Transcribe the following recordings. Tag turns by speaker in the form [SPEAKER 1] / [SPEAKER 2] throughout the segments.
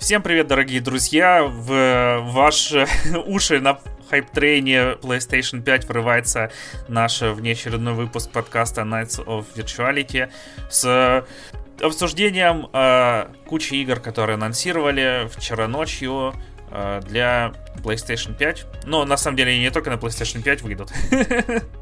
[SPEAKER 1] Всем привет, дорогие друзья! В ваши уши на хайп-трейне PlayStation 5 врывается наш внеочередной выпуск подкаста Nights of Virtuality с обсуждением э, кучи игр, которые анонсировали вчера ночью э, для PlayStation 5. Но на самом деле не только на PlayStation 5 выйдут.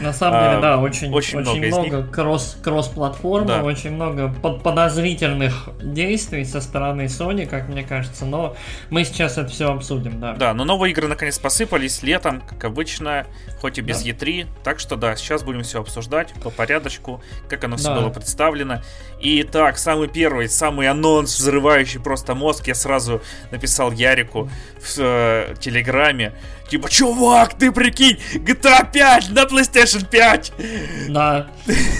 [SPEAKER 2] На самом деле, а, да, очень, очень, очень много, много кросс, кросс-платформы, да. очень много под подозрительных действий со стороны Sony, как мне кажется, но мы сейчас это все обсудим, да.
[SPEAKER 1] Да, но новые игры наконец посыпались летом, как обычно, хоть и без да. E3, так что да, сейчас будем все обсуждать по порядочку, как оно все да. было представлено. И так, самый первый, самый анонс, взрывающий просто мозг, я сразу написал Ярику в э, Телеграме, Типа, чувак, ты прикинь, GTA 5 на PlayStation 5!
[SPEAKER 2] Да.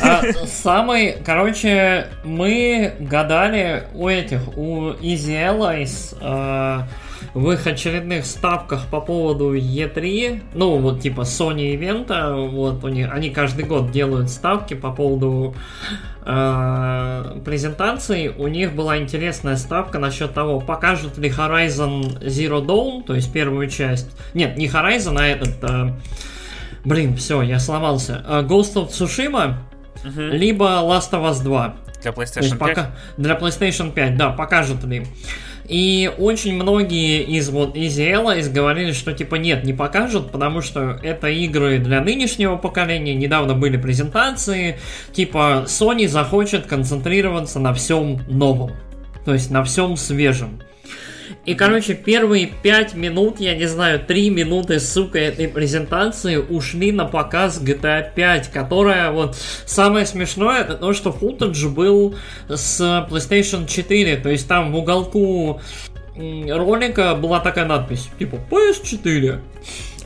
[SPEAKER 2] А, самый, короче, мы гадали у этих, у Allies э, в их очередных ставках по поводу E3, ну, вот типа Sony ивента, вот у них, они каждый год делают ставки по поводу э, презентации, у них была интересная ставка насчет того, покажут ли Horizon Zero Dawn, то есть первую часть. Нет, не Horizon, а этот... Э, блин, все, я сломался. Э, Ghost of Tsushima, угу. либо Last of Us 2.
[SPEAKER 1] Для PlayStation 5? Пока,
[SPEAKER 2] для PlayStation 5, да, покажут ли. И очень многие из вот из Allies говорили, что типа нет, не покажут, потому что это игры для нынешнего поколения. Недавно были презентации, типа Sony захочет концентрироваться на всем новом. То есть на всем свежем. И, короче, первые 5 минут, я не знаю, 3 минуты, сука, этой презентации ушли на показ GTA 5, которая вот... Самое смешное, это то, что футаж был с PlayStation 4, то есть там в уголку ролика была такая надпись, типа PS4.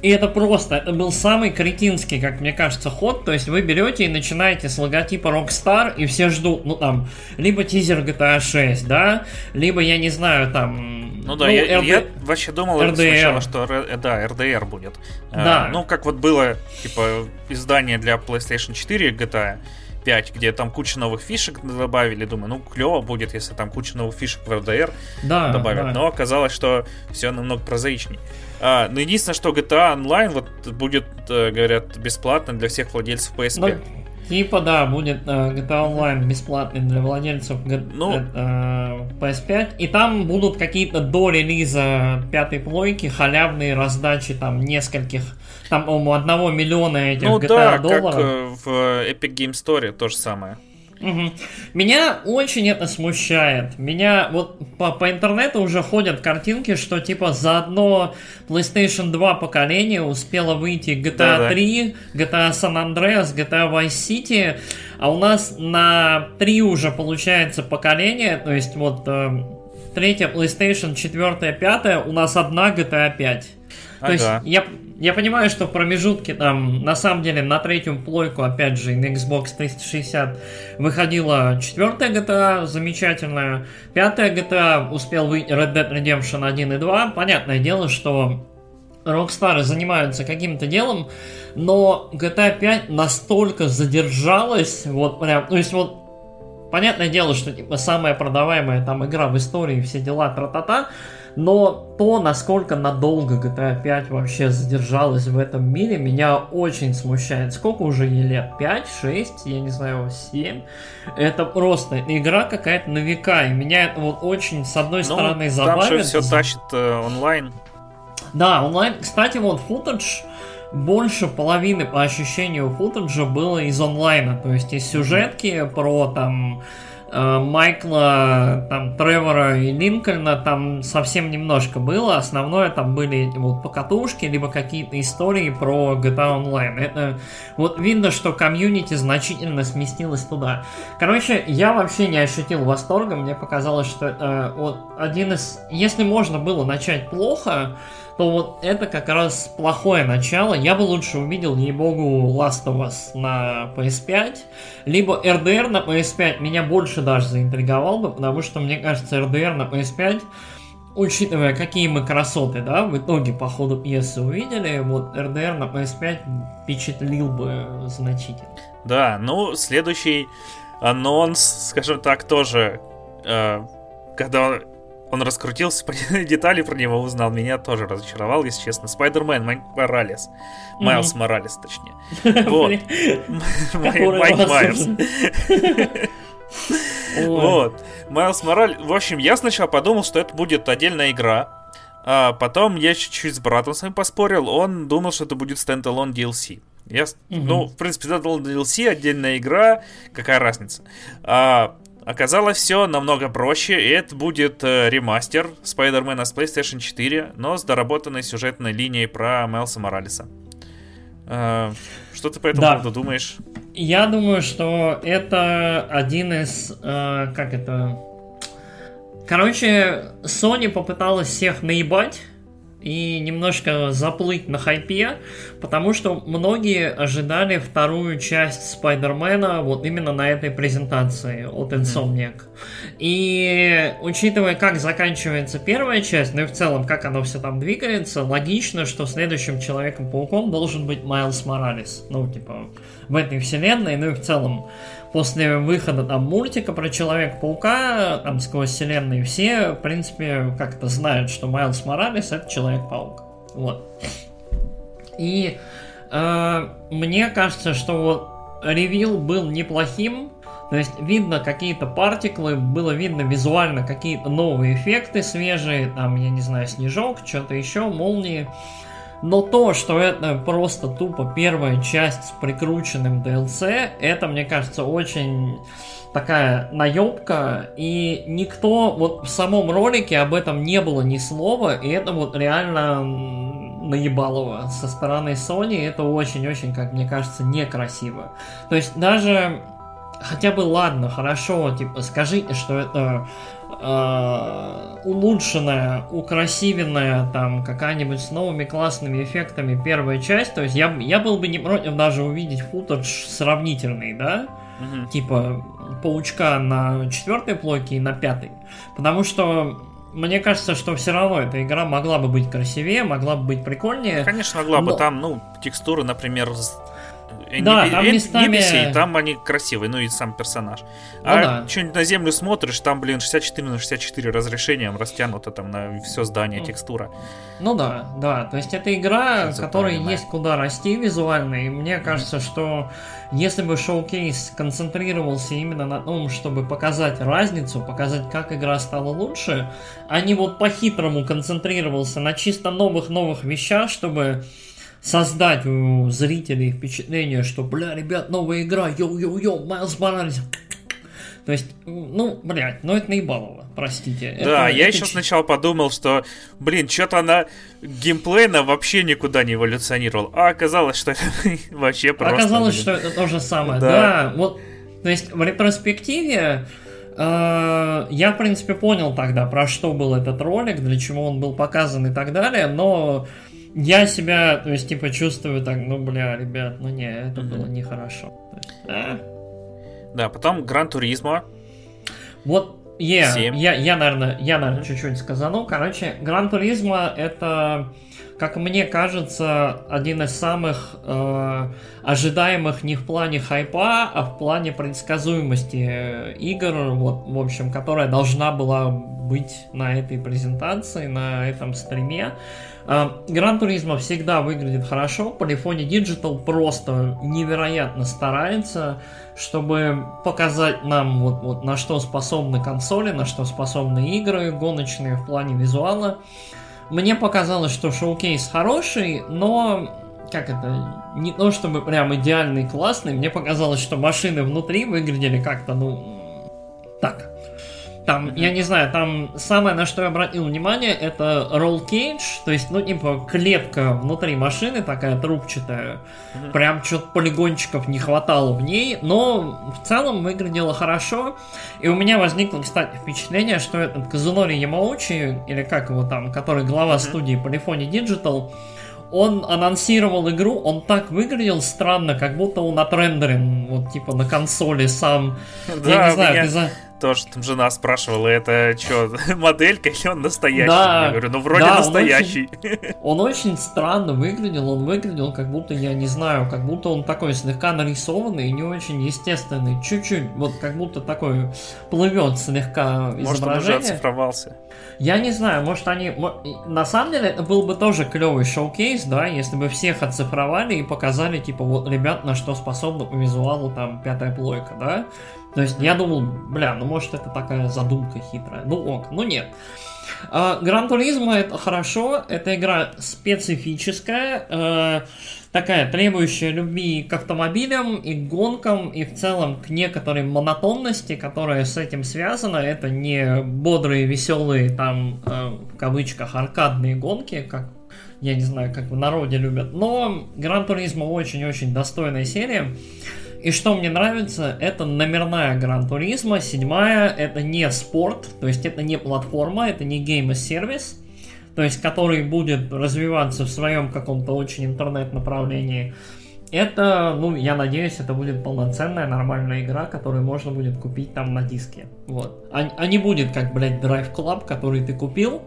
[SPEAKER 2] И это просто, это был самый кретинский, как мне кажется, ход. То есть вы берете и начинаете с логотипа Rockstar, и все ждут, ну там, либо тизер GTA 6, да, либо, я не знаю, там...
[SPEAKER 1] Ну да, ну, я, RD... я вообще думал RDR. сначала, что э, да, RDR будет. Э, да. Ну, как вот было, типа, издание для PlayStation 4 GTA, 5, где там куча новых фишек добавили. Думаю, ну клево будет, если там куча новых фишек в RDR да, добавят. Да. Но оказалось, что все намного прозаичней. А, но единственное, что GTA Online вот будет, э, говорят, бесплатно для всех владельцев PSP. Ну,
[SPEAKER 2] типа, да, будет э, GTA Online бесплатный для владельцев ну, э, PS5. И там будут какие-то до релиза пятой плойки халявные раздачи там нескольких там, по-моему, одного миллиона этих ну, GTA да, долларов. как
[SPEAKER 1] э, в Epic Game Store то же самое.
[SPEAKER 2] Угу. Меня очень это смущает. Меня вот по, по интернету уже ходят картинки, что типа за одно PlayStation 2 поколение успела выйти GTA да, 3, GTA San Andreas, GTA Vice City, а у нас на 3 уже получается поколение, то есть вот э, третья PlayStation, четвертая, пятая, у нас одна GTA 5. Ага. То есть я, я понимаю, что в промежутке там, на самом деле, на третью плойку, опять же, на Xbox 360 выходила четвертая GTA, замечательная. Пятая GTA успел выйти Red Dead Redemption 1 и 2. Понятное дело, что Rockstar занимаются каким-то делом, но GTA 5 настолько задержалась, вот прям, то есть вот Понятное дело, что типа самая продаваемая там игра в истории, все дела, тра-та-та, но то, насколько надолго GTA 5 вообще задержалась в этом мире, меня очень смущает. Сколько уже ей лет? 5, 6, я не знаю, 7? Это просто игра какая-то на века, и меня это вот очень, с одной ну, стороны, забавит. Там
[SPEAKER 1] же все тащит э, онлайн.
[SPEAKER 2] Да, онлайн. Кстати, вот футаж больше половины по ощущению футажа было из онлайна, то есть из сюжетки про там Майкла, там, Тревора и Линкольна там совсем немножко было. Основное там были вот покатушки, либо какие-то истории про GTA Online. Это вот видно, что комьюнити значительно сместилось туда. Короче, я вообще не ощутил восторга. Мне показалось, что это вот один из... Если можно было начать плохо, то вот это как раз плохое начало. Я бы лучше увидел, ей-богу, Last of Us на PS5, либо RDR на PS5 меня больше даже заинтриговал бы, потому что, мне кажется, RDR на PS5 учитывая, какие мы красоты, да, в итоге по ходу пьесы увидели, вот RDR на PS5 впечатлил бы значительно.
[SPEAKER 1] Да, ну, следующий анонс, скажем так, тоже, э, когда он раскрутился, детали про него узнал. Меня тоже разочаровал, если честно. Спайдермен, Моралес. Майлз Моралес, точнее. Вот. Майк Майерс. Вот. Майлз Моралес. В общем, я сначала подумал, что это будет отдельная игра. А потом я чуть-чуть с братом с вами поспорил. Он думал, что это будет standalone DLC. Я, угу. Ну, в принципе, standalone DLC, отдельная игра, какая разница. А, Оказалось все намного проще, и это будет э, ремастер Spider-Man с PlayStation 4, но с доработанной сюжетной линией про Майлза Моралеса. Э, что ты по этому да. поводу думаешь?
[SPEAKER 2] Я думаю, что это один из... Э, как это... Короче, Sony попыталась всех наебать и немножко заплыть на хайпе, потому что многие ожидали вторую часть Спайдермена вот именно на этой презентации от Insomniac. И учитывая, как заканчивается первая часть, ну и в целом, как оно все там двигается, логично, что следующим Человеком-пауком должен быть Майлз Моралес. Ну, типа, в этой вселенной, ну и в целом после выхода там мультика про Человека-паука, там сквозь вселенные, все, в принципе, как это знают, что Майлз Моралес это Человек-паук. Вот. И э, мне кажется, что вот ревил был неплохим, то есть видно какие-то партиклы, было видно визуально какие-то новые эффекты свежие, там, я не знаю, снежок, что-то еще, молнии. Но то, что это просто тупо первая часть с прикрученным DLC, это, мне кажется, очень такая наебка, и никто вот в самом ролике об этом не было ни слова, и это вот реально наебалово со стороны Sony, это очень-очень, как мне кажется, некрасиво. То есть даже хотя бы ладно, хорошо, типа скажите, что это э, улучшенная, украсивенная, там, какая-нибудь с новыми классными эффектами первая часть, то есть я, я был бы не против даже увидеть футаж сравнительный, да, угу. типа паучка на четвертой плойке и на пятой, потому что мне кажется, что все равно эта игра могла бы быть красивее, могла бы быть прикольнее.
[SPEAKER 1] Конечно, могла но... бы там, ну, текстуры, например, да, не, там не, местами... бесей, там они красивые, ну и сам персонаж. Ну, а да. что-нибудь на землю смотришь, там, блин, 64 на 64 разрешением растянуто там на все здание, ну, текстура.
[SPEAKER 2] Ну да, да, то есть это игра, которой есть куда расти визуально, и мне кажется, mm-hmm. что если бы showcase концентрировался именно на том, чтобы показать разницу, показать, как игра стала лучше, а не вот по-хитрому концентрировался на чисто новых-новых вещах, чтобы создать у зрителей впечатление, что, бля, ребят, новая игра, йоу-йоу-йоу, Майлз Моралес. То есть, ну, блядь, ну это наебалово, простите.
[SPEAKER 1] Да,
[SPEAKER 2] это,
[SPEAKER 1] я это еще ч... сначала подумал, что, блин, что-то она геймплейно вообще никуда не эволюционировал. А оказалось, что это вообще просто...
[SPEAKER 2] Оказалось, блин. что это то же самое, да. да. Вот, то есть в ретроспективе э, я, в принципе, понял тогда, про что был этот ролик, для чего он был показан и так далее, но я себя, то есть, типа, чувствую так, ну, бля, ребят, ну не, это mm-hmm. было нехорошо.
[SPEAKER 1] а? Да, потом Гран Туризмо.
[SPEAKER 2] Вот, yeah, я, я, наверное, я, наверное, чуть-чуть сказану. Короче, Гран Туризмо это, как мне кажется, один из самых э, ожидаемых не в плане хайпа, а в плане предсказуемости э, игр, вот, в общем, которая должна была быть на этой презентации, на этом стриме. Гран Туризма всегда выглядит хорошо. Polyphony Digital просто невероятно старается, чтобы показать нам, вот, вот на что способны консоли, на что способны игры гоночные в плане визуала. Мне показалось, что шоу-кейс хороший, но как это, не то чтобы прям идеальный, классный, мне показалось, что машины внутри выглядели как-то, ну, так, там, mm-hmm. я не знаю, там самое, на что я обратил внимание, это roll cage, то есть, ну, типа, клетка внутри машины такая трубчатая. Mm-hmm. Прям что-то полигончиков не хватало в ней, но в целом выглядело хорошо. И у меня возникло, кстати, впечатление, что этот Казунори Ямаучи, или как его там, который глава mm-hmm. студии Polyphony Digital, он анонсировал игру, он так выглядел странно, как будто он отрендерен, вот типа на консоли сам.
[SPEAKER 1] Да, я не знаю, меня... ты за тоже там жена спрашивала, это что, моделька или он настоящий? Да, я говорю, ну вроде да, настоящий.
[SPEAKER 2] Он очень, он очень странно выглядел, он выглядел как будто, я не знаю, как будто он такой слегка нарисованный и не очень естественный, чуть-чуть, вот как будто такой плывет слегка изображение. Может, он уже
[SPEAKER 1] оцифровался?
[SPEAKER 2] Я не знаю, может они... На самом деле, это был бы тоже клевый шоу-кейс, да, если бы всех оцифровали и показали, типа, вот, ребят, на что способны по визуалу, там, пятая плойка, да? То есть я думал, бля, ну может это такая задумка хитрая. Ну ок, ну нет. Гран Туризма это хорошо, это игра специфическая, э, такая требующая любви к автомобилям и к гонкам, и в целом к некоторой монотонности, которая с этим связана. Это не бодрые, веселые, там, э, в кавычках, аркадные гонки, как я не знаю, как в народе любят. Но Gran Turismo очень-очень достойная серия. И что мне нравится, это номерная Gran Turismo, седьмая, это не спорт, то есть это не платформа, это не game service, то есть который будет развиваться в своем каком-то очень интернет-направлении. Это, ну, я надеюсь, это будет полноценная нормальная игра, которую можно будет купить там на диске. Вот. А, а не будет как, блядь, Drive Club, который ты купил,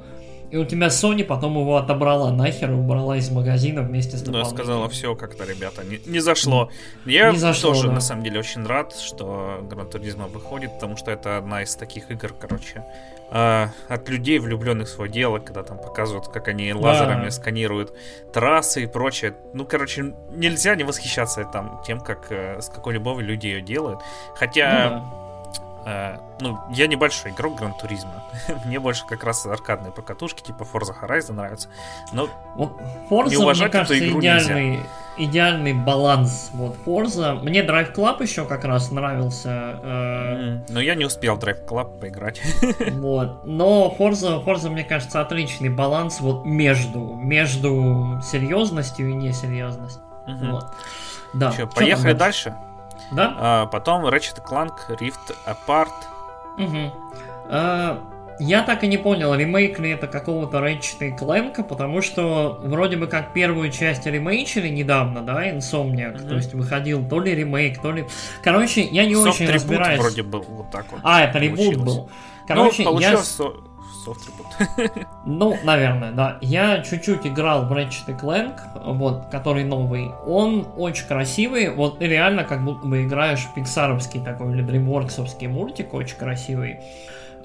[SPEAKER 2] и у тебя Sony потом его отобрала нахер и убрала из магазина вместе с
[SPEAKER 1] Да, сказала, все как-то, ребята, не, не зашло. Я не зашло, тоже, да. на самом деле, очень рад, что Гран Туризма выходит, потому что это одна из таких игр, короче, э, от людей, влюбленных в свое дело, когда там показывают, как они лазерами да. сканируют трассы и прочее. Ну, короче, нельзя не восхищаться там тем, как э, с какой любовью люди ее делают. Хотя... Ну, да Э, ну, я небольшой игрок Гран Туризма. Мне больше как раз аркадные покатушки, типа Forza Horizon нравятся. Но
[SPEAKER 2] Forza, не уважать мне кажется, эту игру идеальный, нельзя. идеальный баланс. Вот Forza. Мне Drive Club еще как раз нравился.
[SPEAKER 1] Э... Но я не успел Drive Club поиграть.
[SPEAKER 2] Вот. Но Forza, Forza, мне кажется, отличный баланс вот между, между серьезностью и несерьезностью. Угу. Вот.
[SPEAKER 1] Да. Что, поехали дальше? Да? А, потом Ratchet Clank Rift Apart.
[SPEAKER 2] Угу. А, я так и не понял, ремейк ли это какого-то Ratchet Clank, потому что вроде бы как первую часть ремейчили недавно, да, Insomniac, угу. то есть выходил то ли ремейк, то ли... Короче, я не Soft очень разбираюсь.
[SPEAKER 1] вроде был вот так вот.
[SPEAKER 2] А, это ребут был.
[SPEAKER 1] Короче, ну, я софт
[SPEAKER 2] Ну, наверное, да. Я чуть-чуть играл в Ratchet Clank, вот, который новый. Он очень красивый, вот реально как будто бы играешь в пиксаровский такой или дримворксовский мультик, очень красивый.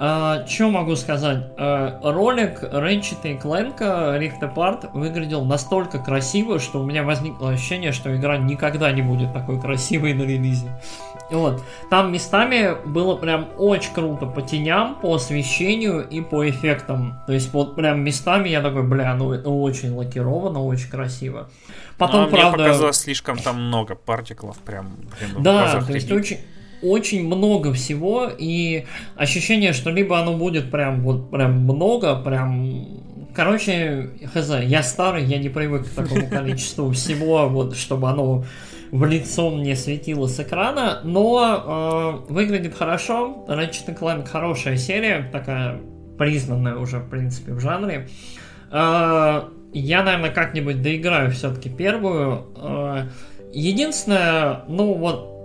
[SPEAKER 2] А, что могу сказать? Uh, ролик Ratchet и Clank Rift Apart выглядел настолько красиво, что у меня возникло ощущение, что игра никогда не будет такой красивой на релизе. Вот. Там местами было прям очень круто по теням, по освещению и по эффектам. То есть вот прям местами я такой, бля, ну это очень лакировано, очень красиво.
[SPEAKER 1] Потом, а правда... Мне показалось слишком там много партиклов, прям,
[SPEAKER 2] блин, Да, то есть очень очень много всего, и ощущение, что либо оно будет прям вот прям много, прям Короче, хз, я старый, я не привык к такому количеству всего, вот, чтобы оно в лицо мне светило с экрана, но э, выглядит хорошо. Ratchet Clank хорошая серия, такая признанная уже, в принципе, в жанре. Э, я, наверное, как-нибудь доиграю все-таки первую. Э, единственное, ну вот,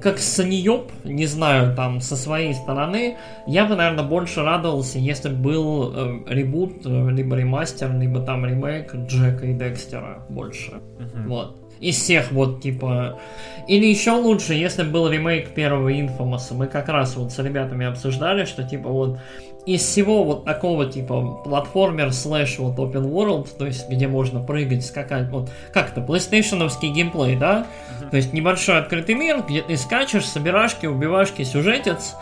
[SPEAKER 2] как саньёб, не знаю, там, со своей стороны, я бы, наверное, больше радовался, если бы был э, ребут, либо ремастер, либо там ремейк Джека и Декстера больше. Uh-huh. Вот из всех вот типа... Или еще лучше, если был ремейк первого Infamous. Мы как раз вот с ребятами обсуждали, что типа вот из всего вот такого типа платформер слэш вот open world, то есть где можно прыгать, скакать, вот как то PlayStationовский геймплей, да? То есть небольшой открытый мир, где ты скачешь, собирашки, убивашки, сюжетец.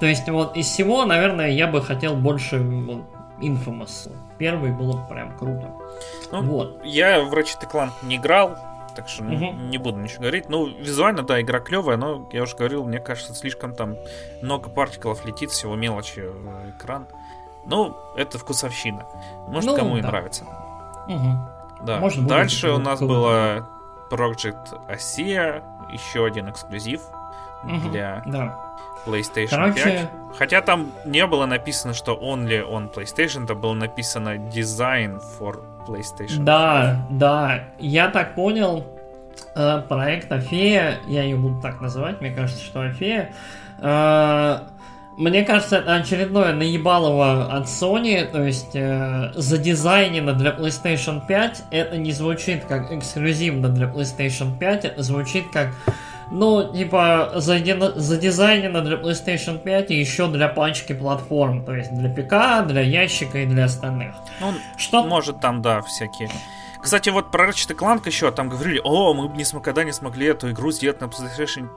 [SPEAKER 2] То есть вот из всего, наверное, я бы хотел больше вот, Infamous. Первый было прям круто.
[SPEAKER 1] Ну, вот. Я в Ratchet Clank не играл, так что угу. не буду ничего говорить. Ну, визуально, да, игра клевая, но, я уже говорил, мне кажется, слишком там много партиклов летит, всего мелочи в экран. Ну, это вкусовщина. Может, ну, кому да. и нравится. Угу. Да. Может, Дальше у нас было Project Asia, еще один эксклюзив угу. для да. PlayStation Короче... 5. Хотя там не было написано, что only on PlayStation, там было написано Design for PlayStation.
[SPEAKER 2] Да, да, я так понял, э, проект Афея, я ее буду так называть, мне кажется, что Афея, Э, мне кажется, это очередное наебалово от Sony, то есть э, задизайнено для PlayStation 5, это не звучит как эксклюзивно для PlayStation 5, это звучит как, ну, типа, задизайнено для PlayStation 5 и еще для пачки платформ, то есть для ПК, для ящика и для остальных.
[SPEAKER 1] Ну, Что? может там, да, всякие кстати, вот про Ratchet Clank еще там говорили, о, мы бы никогда не смогли эту игру сделать на PlayStation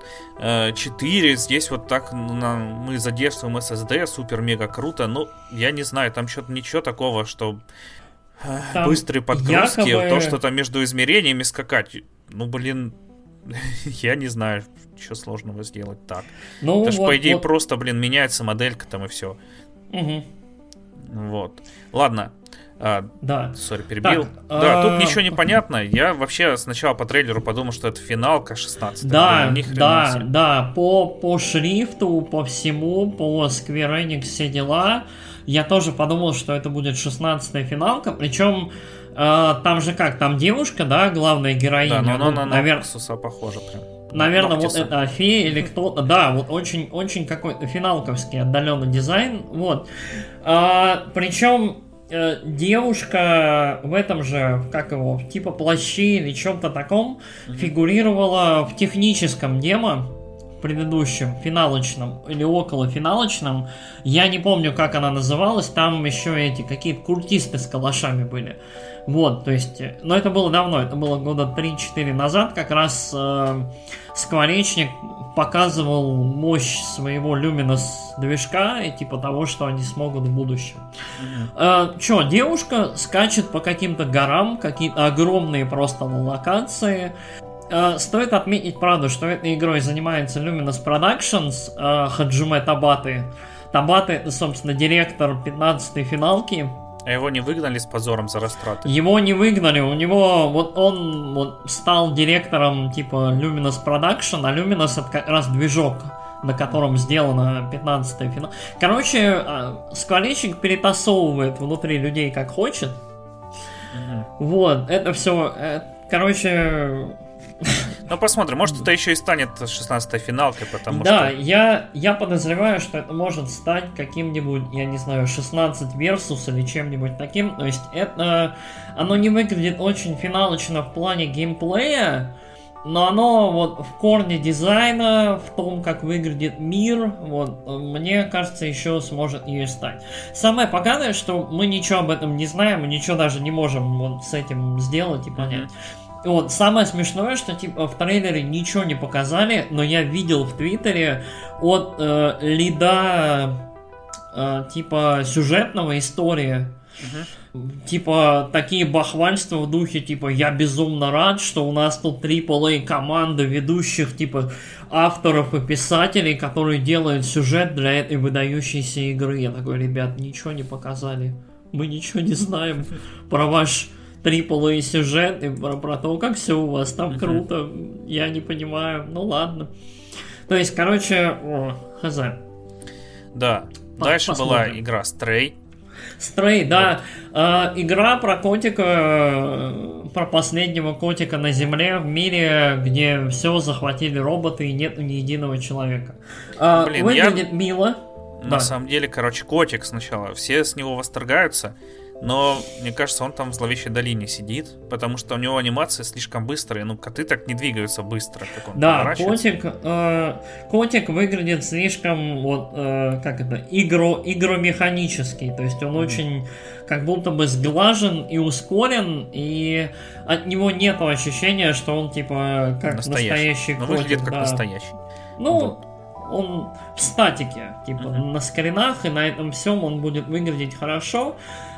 [SPEAKER 1] 4, э, здесь вот так на, мы задействуем SSD, супер-мега круто. Ну, я не знаю, там что-то ничего такого, что э, там быстрые подгрузки, якобы... то, что там между измерениями скакать. Ну, блин, я не знаю, что сложного сделать так. Ну, Это вот, по идее, вот... просто, блин, меняется моделька там и все. Угу. Вот. Ладно, а, да. Сори, перебил. Так, да, а... тут ничего не понятно. Я вообще сначала по трейлеру подумал, что это финалка 16
[SPEAKER 2] Да, да, да. По, по шрифту, по всему, по Square Enix все дела. Я тоже подумал, что это будет 16 финалка. Причем э, там же как, там девушка, да, главная героиня. Да, но
[SPEAKER 1] она ну, на Ноксуса похожа прям.
[SPEAKER 2] Наверное, Ноктиса. вот это фея или кто-то. Да, вот очень, очень какой-то финалковский отдаленный дизайн. Вот. А, причем Э, девушка в этом же, как его, типа плаще или чем-то таком, mm-hmm. фигурировала в техническом демо предыдущем, финалочном или около финалочном. Я не помню, как она называлась. Там еще эти какие-то куртисты с калашами были. Вот, то есть, э, но это было давно, это было года 3-4 назад, как раз э, Скворечник показывал мощь своего Luminous движка и типа того, что они смогут в будущем. Mm-hmm. Э, чё, девушка скачет по каким-то горам, какие-то огромные просто локации. Э, стоит отметить, правда, что этой игрой занимается Luminous Productions, э, Хаджуме Табаты. Табаты, собственно, директор 15-й финалки,
[SPEAKER 1] а его не выгнали с позором за растраты?
[SPEAKER 2] Его не выгнали, у него, вот он вот, стал директором типа Luminous Production, а Luminous это как раз движок, на котором сделано 15 финал. Короче, а, скворечник перетасовывает внутри людей как хочет. Угу. Вот, это все, э, короче,
[SPEAKER 1] ну, посмотрим. Может, это еще и станет 16-й финалкой, потому
[SPEAKER 2] да,
[SPEAKER 1] что...
[SPEAKER 2] Да, я, я подозреваю, что это может стать каким-нибудь, я не знаю, 16 Versus или чем-нибудь таким. То есть, это... Оно не выглядит очень финалочно в плане геймплея, но оно вот в корне дизайна, в том, как выглядит мир, вот, мне кажется, еще сможет ее стать. Самое поганое, что мы ничего об этом не знаем, мы ничего даже не можем вот с этим сделать и понять. Mm-hmm. Вот, самое смешное, что типа в трейлере ничего не показали, но я видел в Твиттере от э, лида э, типа сюжетного истории. Uh-huh. Типа такие бахвальства в духе, типа, я безумно рад, что у нас тут AAA команда ведущих, типа, авторов и писателей, которые делают сюжет для этой выдающейся игры. Я такой, ребят, ничего не показали. Мы ничего не знаем про ваш триполовый сюжет и про, про то, как все у вас там круто. Я не понимаю. Ну ладно. То есть, короче, о, хз.
[SPEAKER 1] Да. По- Дальше посмотрим. была игра Stray.
[SPEAKER 2] Stray, да. Вот. Э, игра про котика, э, про последнего котика на Земле в мире, где все захватили роботы и нет ни единого человека. Э, Блин, выглядит я... мило.
[SPEAKER 1] На да. самом деле, короче, котик сначала. Все с него восторгаются. Но мне кажется, он там в зловещей долине сидит, потому что у него анимация слишком быстрая. Ну, коты так не двигаются быстро, как он
[SPEAKER 2] Да, котик, э, котик выглядит слишком, вот, э, как это, игро, игромеханический. То есть он mm. очень как будто бы сглажен и ускорен, и от него нет ощущения, что он типа как настоящий, настоящий
[SPEAKER 1] Но котик. выглядит как да. настоящий.
[SPEAKER 2] Ну, вот. он в статике, типа mm-hmm. на скринах, и на этом всем он будет выглядеть хорошо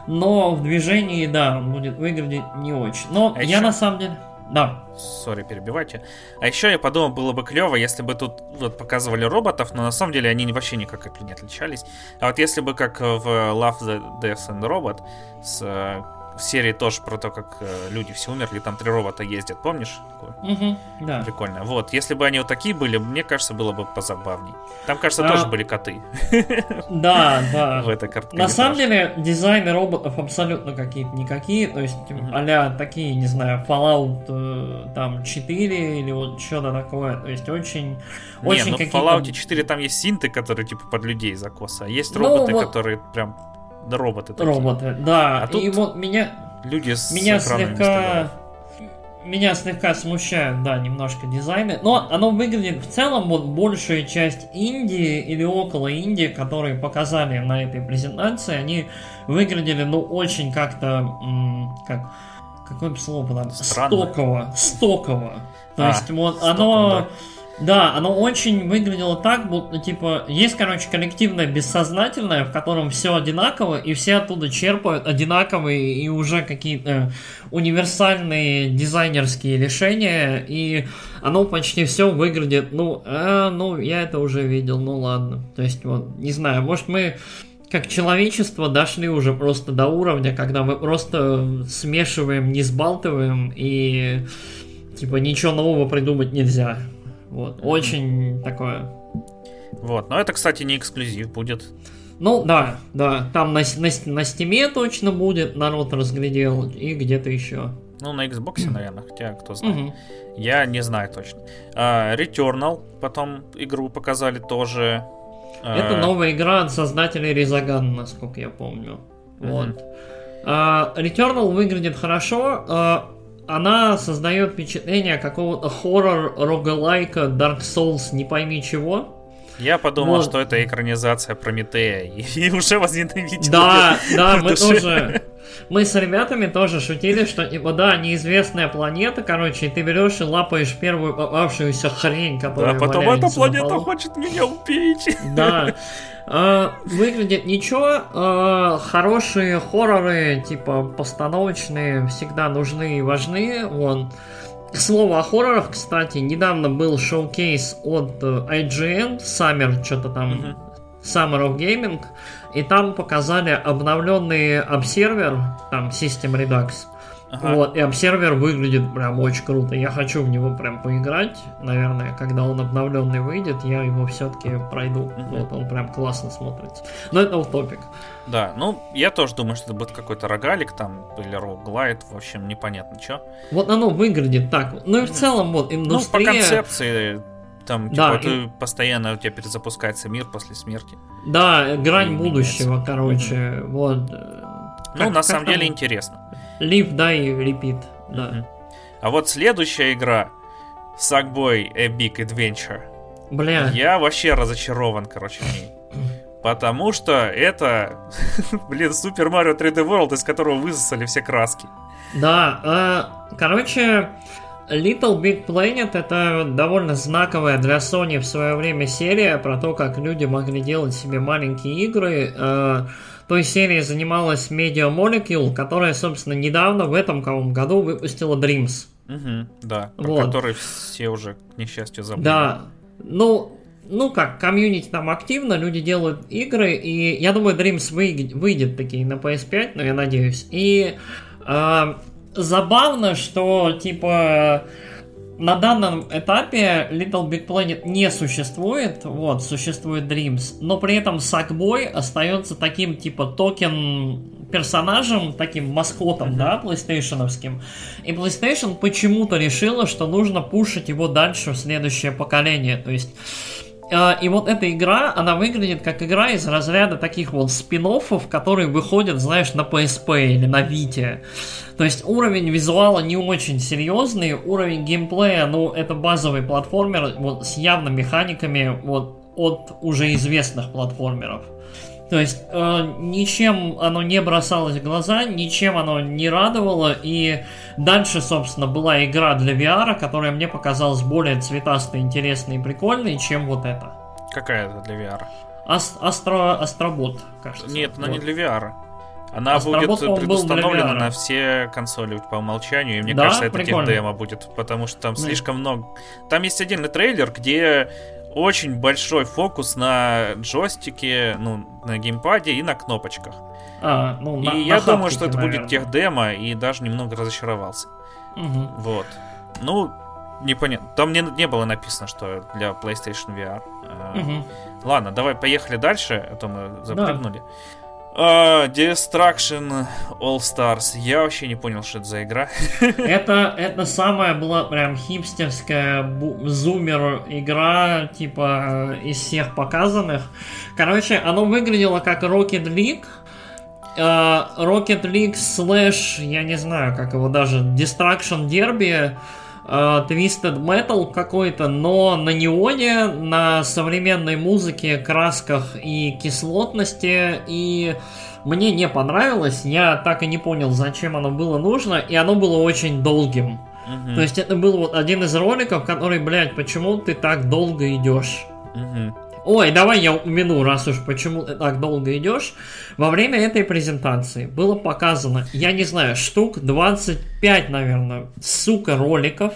[SPEAKER 2] но в движении, да, он будет выглядеть не очень. Но а я еще... на самом деле... Да.
[SPEAKER 1] Сори, перебивайте. А еще я подумал, было бы клево, если бы тут вот показывали роботов, но на самом деле они вообще никак не отличались. А вот если бы как в Love the Death and Robot с в серии тоже про то, как э, люди все умерли, там три робота ездят, помнишь?
[SPEAKER 2] Угу, да.
[SPEAKER 1] Прикольно. Вот, если бы они вот такие были, мне кажется, было бы позабавней. Там, кажется, а... тоже были коты.
[SPEAKER 2] Да, да.
[SPEAKER 1] В этой карте.
[SPEAKER 2] На самом деле, дизайны роботов абсолютно какие-то никакие, то есть, а такие, не знаю, Fallout э, там 4 или вот что-то такое, то есть очень...
[SPEAKER 1] Не, ну в Fallout 4 там есть синты, которые типа под людей закоса, а есть ну роботы, которые прям да, роботы такие.
[SPEAKER 2] Роботы, да. А тут и вот меня...
[SPEAKER 1] Люди с
[SPEAKER 2] меня слегка... Меня слегка смущают, да, немножко дизайны. Но оно выглядит в целом, вот большая часть Индии или около Индии, которые показали на этой презентации, они выглядели, ну, очень как-то, как, какое бы слово там, стоково, стоково. То а, есть вот оно... Да да, оно очень выглядело так, будто, типа, есть, короче, коллективное бессознательное, в котором все одинаково, и все оттуда черпают одинаковые и уже какие-то универсальные дизайнерские решения, и оно почти все выглядит, ну, а, ну, я это уже видел, ну ладно. То есть, вот, не знаю, может мы как человечество дошли уже просто до уровня, когда мы просто смешиваем, не сбалтываем, и, типа, ничего нового придумать нельзя. Вот, очень такое.
[SPEAKER 1] Вот, но это, кстати, не эксклюзив будет.
[SPEAKER 2] Ну да, да, там на, на, на стиме точно будет, народ разглядел, и где-то еще.
[SPEAKER 1] Ну, на Xbox, наверное, хотя кто знает. Угу. Я не знаю точно. Uh, Returnal, потом игру показали тоже.
[SPEAKER 2] Uh... Это новая игра от создателей Резаган, насколько я помню. Угу. Вот. Uh, Returnal выглядит хорошо. Она создает впечатление какого-то хоррор рогалайка Dark Souls не пойми чего.
[SPEAKER 1] Я подумал, вот. что это экранизация Прометея, и, и уже возненавидел.
[SPEAKER 2] Да, да, мы тоже. Мы с ребятами тоже шутили, что типа да, неизвестная планета, короче, и ты берешь и лапаешь первую попавшуюся хрень, которая.
[SPEAKER 1] Да, потом эта планета хочет меня убить.
[SPEAKER 2] Да. Э, выглядит ничего. Э, хорошие хорроры, типа постановочные, всегда нужны и важны. Вон. К слову о хоррорах, кстати, недавно был шоу-кейс от э, IGN, Summer, что-то там. Summer of Gaming, и там показали обновленный обсервер, там System Redux. Ага. Вот, и обсервер выглядит прям очень круто. Я хочу в него прям поиграть. Наверное, когда он обновленный выйдет, я его все-таки пройду. Угу. Вот он прям классно смотрится. Но это топик.
[SPEAKER 1] Да, ну я тоже думаю, что это будет какой-то рогалик там или роглайт, в общем, непонятно что.
[SPEAKER 2] Вот оно выглядит так. Ну и в целом вот индустрия...
[SPEAKER 1] Ну, по концепции там, типа, да, это и... постоянно у тебя перезапускается мир после смерти.
[SPEAKER 2] Да, грань будущего, короче, mm вот.
[SPEAKER 1] Ну, как, на самом там... деле интересно.
[SPEAKER 2] Live, die, repeat, да.
[SPEAKER 1] А вот следующая игра Sackboy A Big Adventure.
[SPEAKER 2] Бля.
[SPEAKER 1] Я вообще разочарован, короче, в ней. Потому что это, блин, Super Mario 3D World, из которого высосали все краски.
[SPEAKER 2] Да, э, короче, Little Big Planet это довольно знаковая для Sony в свое время серия про то, как люди могли делать себе маленькие игры. Э, той серии занималась Media Molecule, которая, собственно, недавно, в этом году, выпустила Dreams.
[SPEAKER 1] Угу, да, про вот. который все уже, к несчастью, забыли.
[SPEAKER 2] Да, ну, ну как, комьюнити там активно, люди делают игры, и я думаю, Dreams выйдет, выйдет такие на PS5, но я надеюсь. И э, забавно, что, типа, на данном этапе Little Big Planet не существует, вот, существует Dreams, но при этом Sackboy остается таким, типа, токен персонажем, таким маскотом, mm-hmm. да, PlayStationовским. И PlayStation почему-то решила, что нужно пушить его дальше в следующее поколение. То есть и вот эта игра, она выглядит как игра из разряда таких вот спин которые выходят, знаешь, на PSP или на Vita. То есть уровень визуала не очень серьезный, уровень геймплея, ну, это базовый платформер вот, с явно механиками вот, от уже известных платформеров. То есть э, ничем оно не бросалось в глаза, ничем оно не радовало, и дальше, собственно, была игра для VR, которая мне показалась более цветастой, интересной и прикольной, чем вот это.
[SPEAKER 1] Какая это для VR?
[SPEAKER 2] Ас- Астро Астробот, кажется.
[SPEAKER 1] Нет, она вот. не для VR. Она а будет предустановлена на все консоли по умолчанию, и мне да? кажется, это прикольно. демо будет, потому что там слишком много. Там есть отдельный трейлер, где очень большой фокус на джойстике, ну, на геймпаде и на кнопочках. А, ну, и на, я на думаю, что это наверное. будет тех демо, и даже немного разочаровался. Угу. Вот. Ну, непонятно. Там не, не было написано, что для PlayStation VR. Угу. Ладно, давай поехали дальше, а то мы запрыгнули. Да. Uh, Destruction All Stars. Я вообще не понял, что это за игра.
[SPEAKER 2] Это, это самая была прям хипстерская зумер игра, типа, из всех показанных. Короче, оно выглядело как Rocket League, Uh, Rocket League слэш, я не знаю, как его даже, Destruction Derby, Twisted Metal какой-то, но на неоне, на современной музыке, красках и кислотности, и мне не понравилось, я так и не понял, зачем оно было нужно, и оно было очень долгим. Uh-huh. То есть это был вот один из роликов, который, блядь, почему ты так долго идешь? Uh-huh. Ой, давай я упомяну, раз уж почему ты так долго идешь. Во время этой презентации было показано, я не знаю, штук 25, наверное, сука, роликов,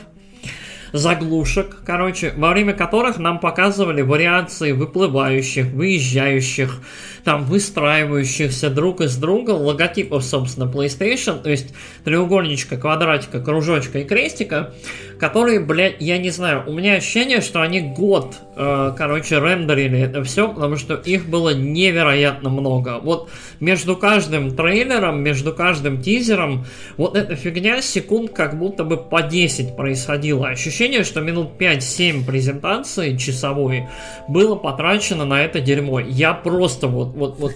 [SPEAKER 2] заглушек, короче, во время которых нам показывали вариации выплывающих, выезжающих, там выстраивающихся друг из друга логотипов, собственно, PlayStation, то есть треугольничка, квадратика, кружочка и крестика, которые, блядь, я не знаю, у меня ощущение, что они год, э, короче, рендерили это все, потому что их было невероятно много. Вот между каждым трейлером, между каждым тизером, вот эта фигня секунд как будто бы по 10 происходила. Ощущение, что минут 5-7 презентации часовой было потрачено на это дерьмо. Я просто вот вот, вот,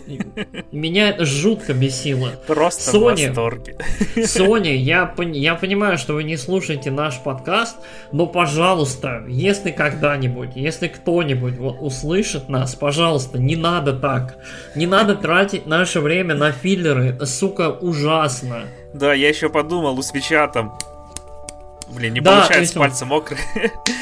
[SPEAKER 2] меня это жутко бесило.
[SPEAKER 1] Просто Sony, в восторге.
[SPEAKER 2] Sony, я, я понимаю, что вы не слушаете наш подкаст, но, пожалуйста, если когда-нибудь, если кто-нибудь вот услышит нас, пожалуйста, не надо так. Не надо тратить наше время на филлеры. Это, сука, ужасно.
[SPEAKER 1] Да, я еще подумал, у свеча там Блин, не да, получается, есть, пальцы мокрые.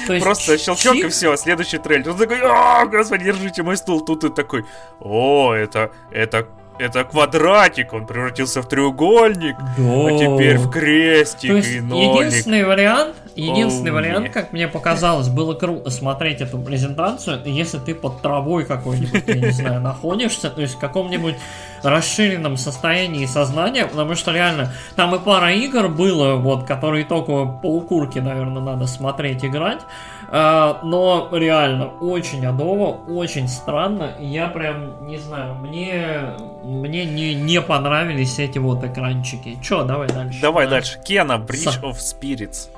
[SPEAKER 1] Просто щелчок и все, следующий трейлер. Он такой, о, господи, держите мой стул. Тут ты такой, о, это, это это квадратик, он превратился в треугольник, а да. а теперь в крестик То есть и нолик.
[SPEAKER 2] Единственный вариант, единственный oh, вариант, yeah. как мне показалось, было круто смотреть эту презентацию, если ты под травой какой-нибудь, я не знаю, находишься, то есть в каком-нибудь расширенном состоянии сознания, потому что реально там и пара игр было, вот, которые только по укурке, наверное, надо смотреть, играть, а, но реально очень адово, очень странно. Я прям не знаю, мне мне не, не понравились эти вот экранчики. Че, давай дальше.
[SPEAKER 1] Давай дальше. Кена, Bridge С... of Spirits.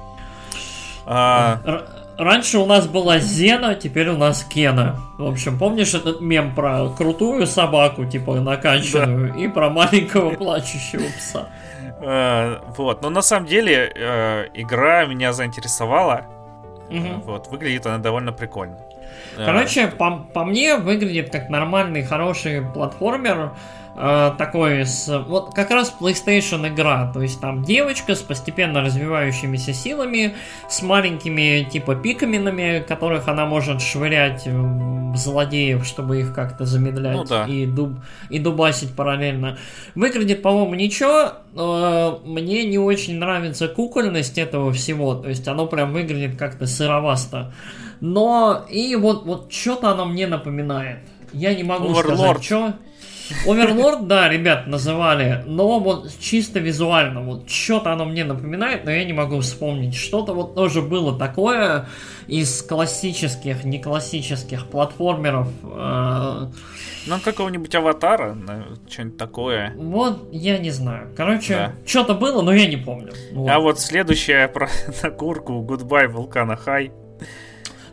[SPEAKER 2] А... Раньше у нас была Зена, теперь у нас Кена. В общем, помнишь этот мем про крутую собаку, типа накачанную, да. и про маленького плачущего пса?
[SPEAKER 1] Uh, вот, но на самом деле uh, игра меня заинтересовала. Вот, выглядит она довольно прикольно.
[SPEAKER 2] Короче, по, по мне выглядит как нормальный, хороший платформер. Э, такой с... Вот как раз PlayStation игра. То есть там девочка с постепенно развивающимися силами, с маленькими типа пикаминами, которых она может швырять в злодеев, чтобы их как-то замедлять ну, да. и, дуб... и дубасить параллельно. Выглядит, по-моему, ничего. Э, мне не очень нравится кукольность этого всего. То есть оно прям выглядит как-то сыровасто. Но и вот, вот что-то оно мне напоминает. Я не могу Overlord. сказать, что. Оверлорд, да, ребят, называли, но вот чисто визуально, вот что-то оно мне напоминает, но я не могу вспомнить. Что-то вот тоже было такое из классических, не классических платформеров. Э,
[SPEAKER 1] ну, какого-нибудь аватара, что-нибудь такое.
[SPEAKER 2] Вот, я не знаю. Короче, да. что-то было, но я не помню.
[SPEAKER 1] Вот. А вот следующая про накурку Goodbye Вулкана Хай.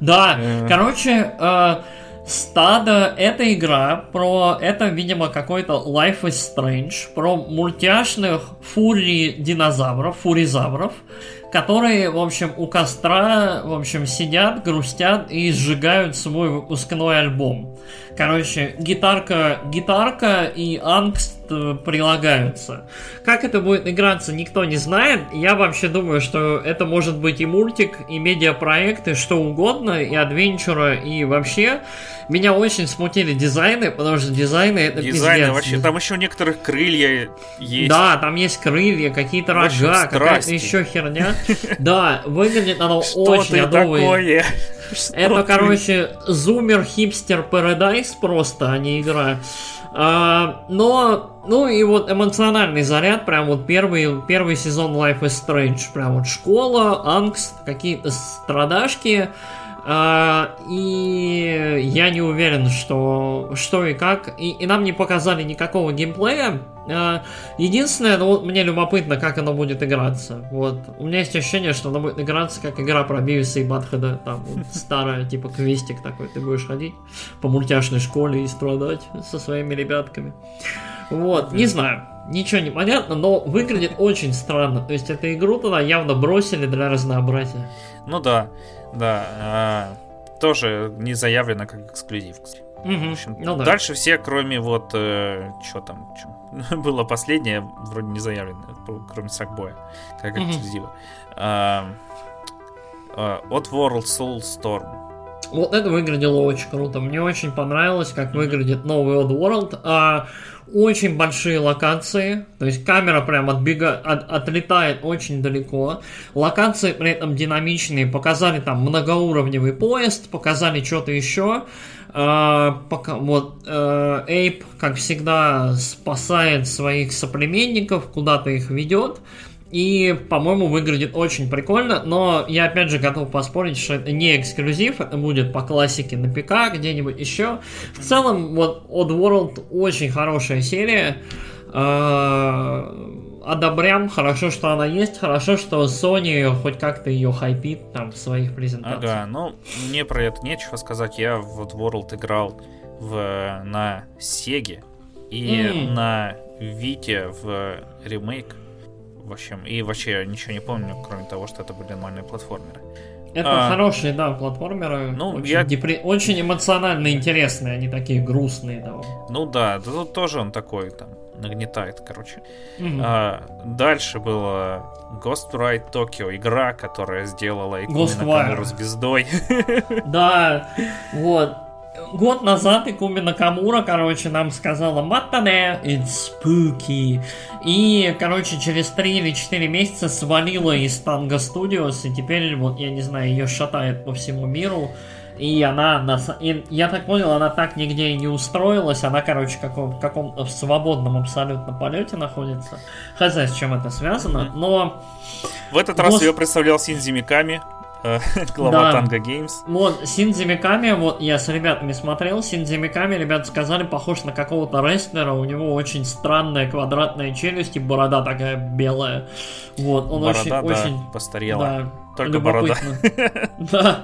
[SPEAKER 2] Да, э. короче, э, Стадо — это игра про... Это, видимо, какой-то Life is Strange, про мультяшных фури-динозавров, фуризавров, которые, в общем, у костра, в общем, сидят, грустят и сжигают свой выпускной альбом. Короче, гитарка, гитарка и ангст э, прилагаются. Как это будет играться, никто не знает. Я вообще думаю, что это может быть и мультик, и медиапроекты, что угодно, и адвенчура, и вообще. Меня очень смутили дизайны, потому что дизайны это
[SPEAKER 1] Дизайны пиздец. вообще, там еще у некоторых крылья есть.
[SPEAKER 2] Да, там есть крылья, какие-то рога, какая-то еще херня. Да, выглядит оно очень адовое. Это, короче, зумер хипстер Paradise просто, а не игра. А, но, ну и вот эмоциональный заряд, прям вот первый, первый сезон Life is Strange, прям вот школа, ангст, какие-то страдашки. А, и я не уверен, что, что и как. И, и нам не показали никакого геймплея. А, единственное, ну мне любопытно, как оно будет играться. Вот. У меня есть ощущение, что оно будет играться как игра про Бивиса и Батхеда. Там вот, старая, типа квестик такой. Ты будешь ходить по мультяшной школе и страдать со своими ребятками. Вот, не знаю. Ничего не понятно, но выглядит очень странно. То есть эту игру туда явно бросили для разнообразия.
[SPEAKER 1] Ну да. Да, а, тоже не заявлено как эксклюзив. Угу. В общем, ну, да. Дальше все, кроме вот, э, что там, чё, было последнее, вроде не заявлено, кроме Сакбоя, как угу. эксклюзива. А, а, от World Soulstorm.
[SPEAKER 2] Вот это выглядело очень круто. Мне очень понравилось, как mm-hmm. выглядит новый Oddworld. А, очень большие локации, то есть камера прям отбега, от, отлетает очень далеко. Локации при этом динамичные, показали там многоуровневый поезд, показали что-то еще. Uh, пока, вот Эйп, uh, как всегда, спасает своих соплеменников, куда-то их ведет. И, по-моему, выглядит очень прикольно, но я опять же готов поспорить, что это не эксклюзив, это будет по классике на ПК, где-нибудь еще. В целом, вот Oddworld очень хорошая серия. Э, одобрям, хорошо, что она есть, хорошо, что Sony хоть как-то ее хайпит там в своих презентациях.
[SPEAKER 1] Ага, ну, мне про это нечего сказать. Я в Oddworld играл в, на Sega и mm. на Вите в ремейк в общем, и вообще ничего не помню, кроме того, что это были нормальные платформеры.
[SPEAKER 2] Это а, хорошие, да, платформеры. Ну, очень, я... депре... очень эмоционально интересные, они такие грустные. Да.
[SPEAKER 1] Ну да, да тут тоже он такой там нагнетает, короче. Угу. А, дальше было Ghostwire Tokyo, игра, которая сделала Икуми звездой.
[SPEAKER 2] Да, вот год назад Икуми Накамура, короче, нам сказала Матане, it's spooky. И, короче, через 3 или 4 месяца свалила из Танго Studios, и теперь, вот, я не знаю, ее шатает по всему миру. И она, на, и, я так понял, она так нигде и не устроилась. Она, короче, каком, каком свободном абсолютно полете находится. Хз, с чем это связано, но...
[SPEAKER 1] В этот раз ее представлял Синзи Миками. глава да. Танго Геймс.
[SPEAKER 2] Вот, Синдзи Миками, вот я с ребятами смотрел, Синдзи Миками, ребята сказали, похож на какого-то рестлера, у него очень странная квадратная челюсть и борода такая белая. Вот, он
[SPEAKER 1] борода,
[SPEAKER 2] очень,
[SPEAKER 1] да,
[SPEAKER 2] очень...
[SPEAKER 1] постарела. Да, только борода.
[SPEAKER 2] Да.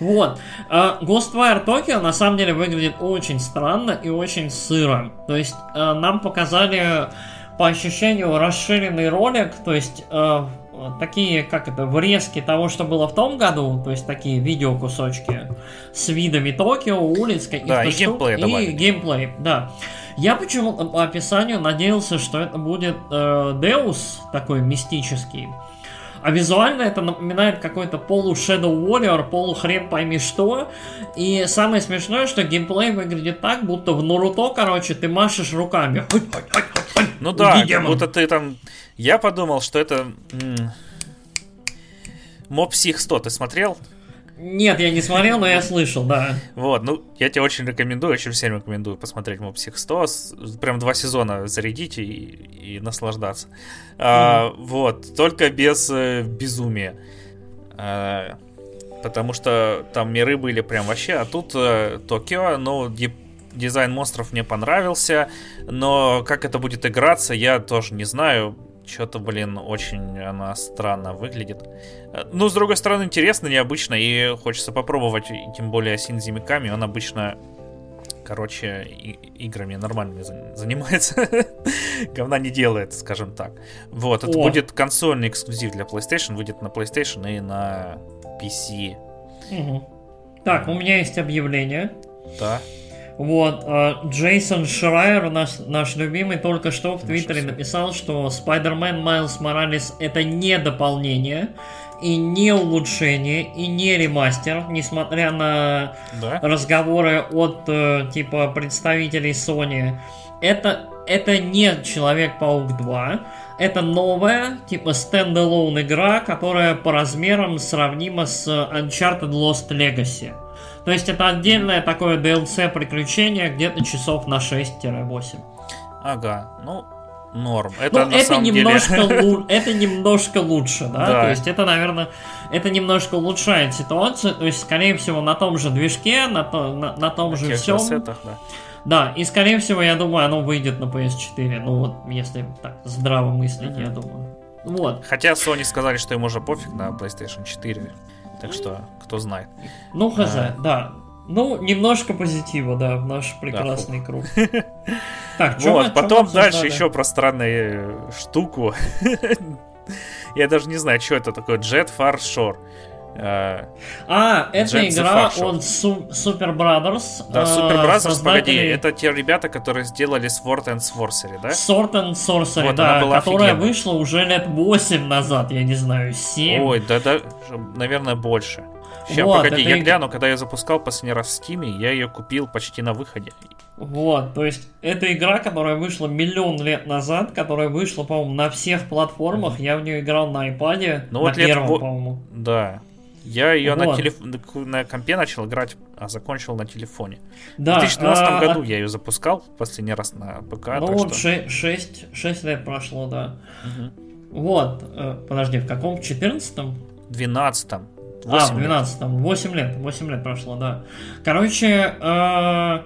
[SPEAKER 2] Вот. А, Ghostwire Tokyo на самом деле выглядит очень странно и очень сыро. То есть а, нам показали по ощущению расширенный ролик, то есть а, такие, как это, врезки того, что было в том году, то есть такие видеокусочки с видами Токио, улиц, каких-то
[SPEAKER 1] да, и геймплей
[SPEAKER 2] и геймплей, да. Я почему-то по описанию надеялся, что это будет э, Deus такой мистический. А визуально это напоминает какой-то полу Shadow Warrior, полу хрен пойми что. И самое смешное, что геймплей выглядит так, будто в Наруто, короче, ты машешь руками.
[SPEAKER 1] Ну да, будто ты там я подумал, что это... Моб Псих 100 ты смотрел?
[SPEAKER 2] Нет, я не смотрел, но я слышал, да.
[SPEAKER 1] Вот, ну, я тебе очень рекомендую, очень всем рекомендую посмотреть Моб Псих 100. Прям два сезона зарядите и, и наслаждаться. Mm. А, вот, только без э, безумия. А, потому что там миры были прям вообще, а тут э, Токио, ну, дизайн монстров мне понравился, но как это будет играться, я тоже не знаю. Что-то, блин, очень она странно выглядит. Ну, с другой стороны, интересно, необычно, и хочется попробовать, и тем более Синзи Миками, он обычно короче, и, играми нормальными занимается. Говна не делает, скажем так. Вот, это О. будет консольный эксклюзив для PlayStation, выйдет на PlayStation и на PC.
[SPEAKER 2] Угу. Так, у меня есть объявление.
[SPEAKER 1] Да.
[SPEAKER 2] Вот, э, Джейсон Шрайер, наш, наш любимый, только что в Твиттере написал, что Spider-Man Miles Morales это не дополнение, и не улучшение, и не ремастер, несмотря на да? разговоры от э, типа представителей Sony. Это, это не Человек-паук 2, это новая, типа стендалон игра, которая по размерам сравнима с Uncharted Lost Legacy. То есть это отдельное такое DLC приключение где-то часов на 6-8.
[SPEAKER 1] Ага, ну норм. Это,
[SPEAKER 2] ну, это, немножко, лу... это немножко лучше, да? да? То есть это, наверное, это немножко улучшает ситуацию. То есть, скорее всего, на том же движке, на, то, на, на том на же всем. Кассетах, да. Да, и скорее всего, я думаю, оно выйдет на PS4. Ну вот, если так здраво мыслить, mm-hmm. я думаю. Вот.
[SPEAKER 1] Хотя Sony сказали, что им уже пофиг на PlayStation 4. Так что, кто знает.
[SPEAKER 2] Ну, хз, а... да. Ну, немножко позитива, да, в наш прекрасный да, круг.
[SPEAKER 1] Так, Вот, потом дальше еще про странную штуку. Я даже не знаю, что это такое. Jet Far Shore.
[SPEAKER 2] Э, а, эта игра от Super Brothers.
[SPEAKER 1] Да, Super Brothers, создатели... погоди, это те ребята, которые сделали Sword and Sorcery, да?
[SPEAKER 2] Sword and Sorcery, вот, да, которая офигенная. вышла уже лет 8 назад, я не знаю, 7.
[SPEAKER 1] Ой, да, да, наверное, больше. Сейчас, вот, погоди, я гляну, когда я запускал последний раз в Steam, я ее купил почти на выходе.
[SPEAKER 2] Вот, то есть это игра, которая вышла миллион лет назад, которая вышла, по-моему, на всех платформах. Я в нее играл на iPad, ну, на вот первом, лет... по-моему.
[SPEAKER 1] Да, я ее вот. на, телеф... на компе начал играть, а закончил на телефоне.
[SPEAKER 2] Да,
[SPEAKER 1] в 2012 а... году я ее запускал последний раз на ПК.
[SPEAKER 2] Ну вот что... 6, 6 лет прошло, да. Угу. Вот, э, подожди, в каком? В 14-м?
[SPEAKER 1] 12-м.
[SPEAKER 2] А, в 12-м. 8 лет, 8 лет прошло, да. Короче, э,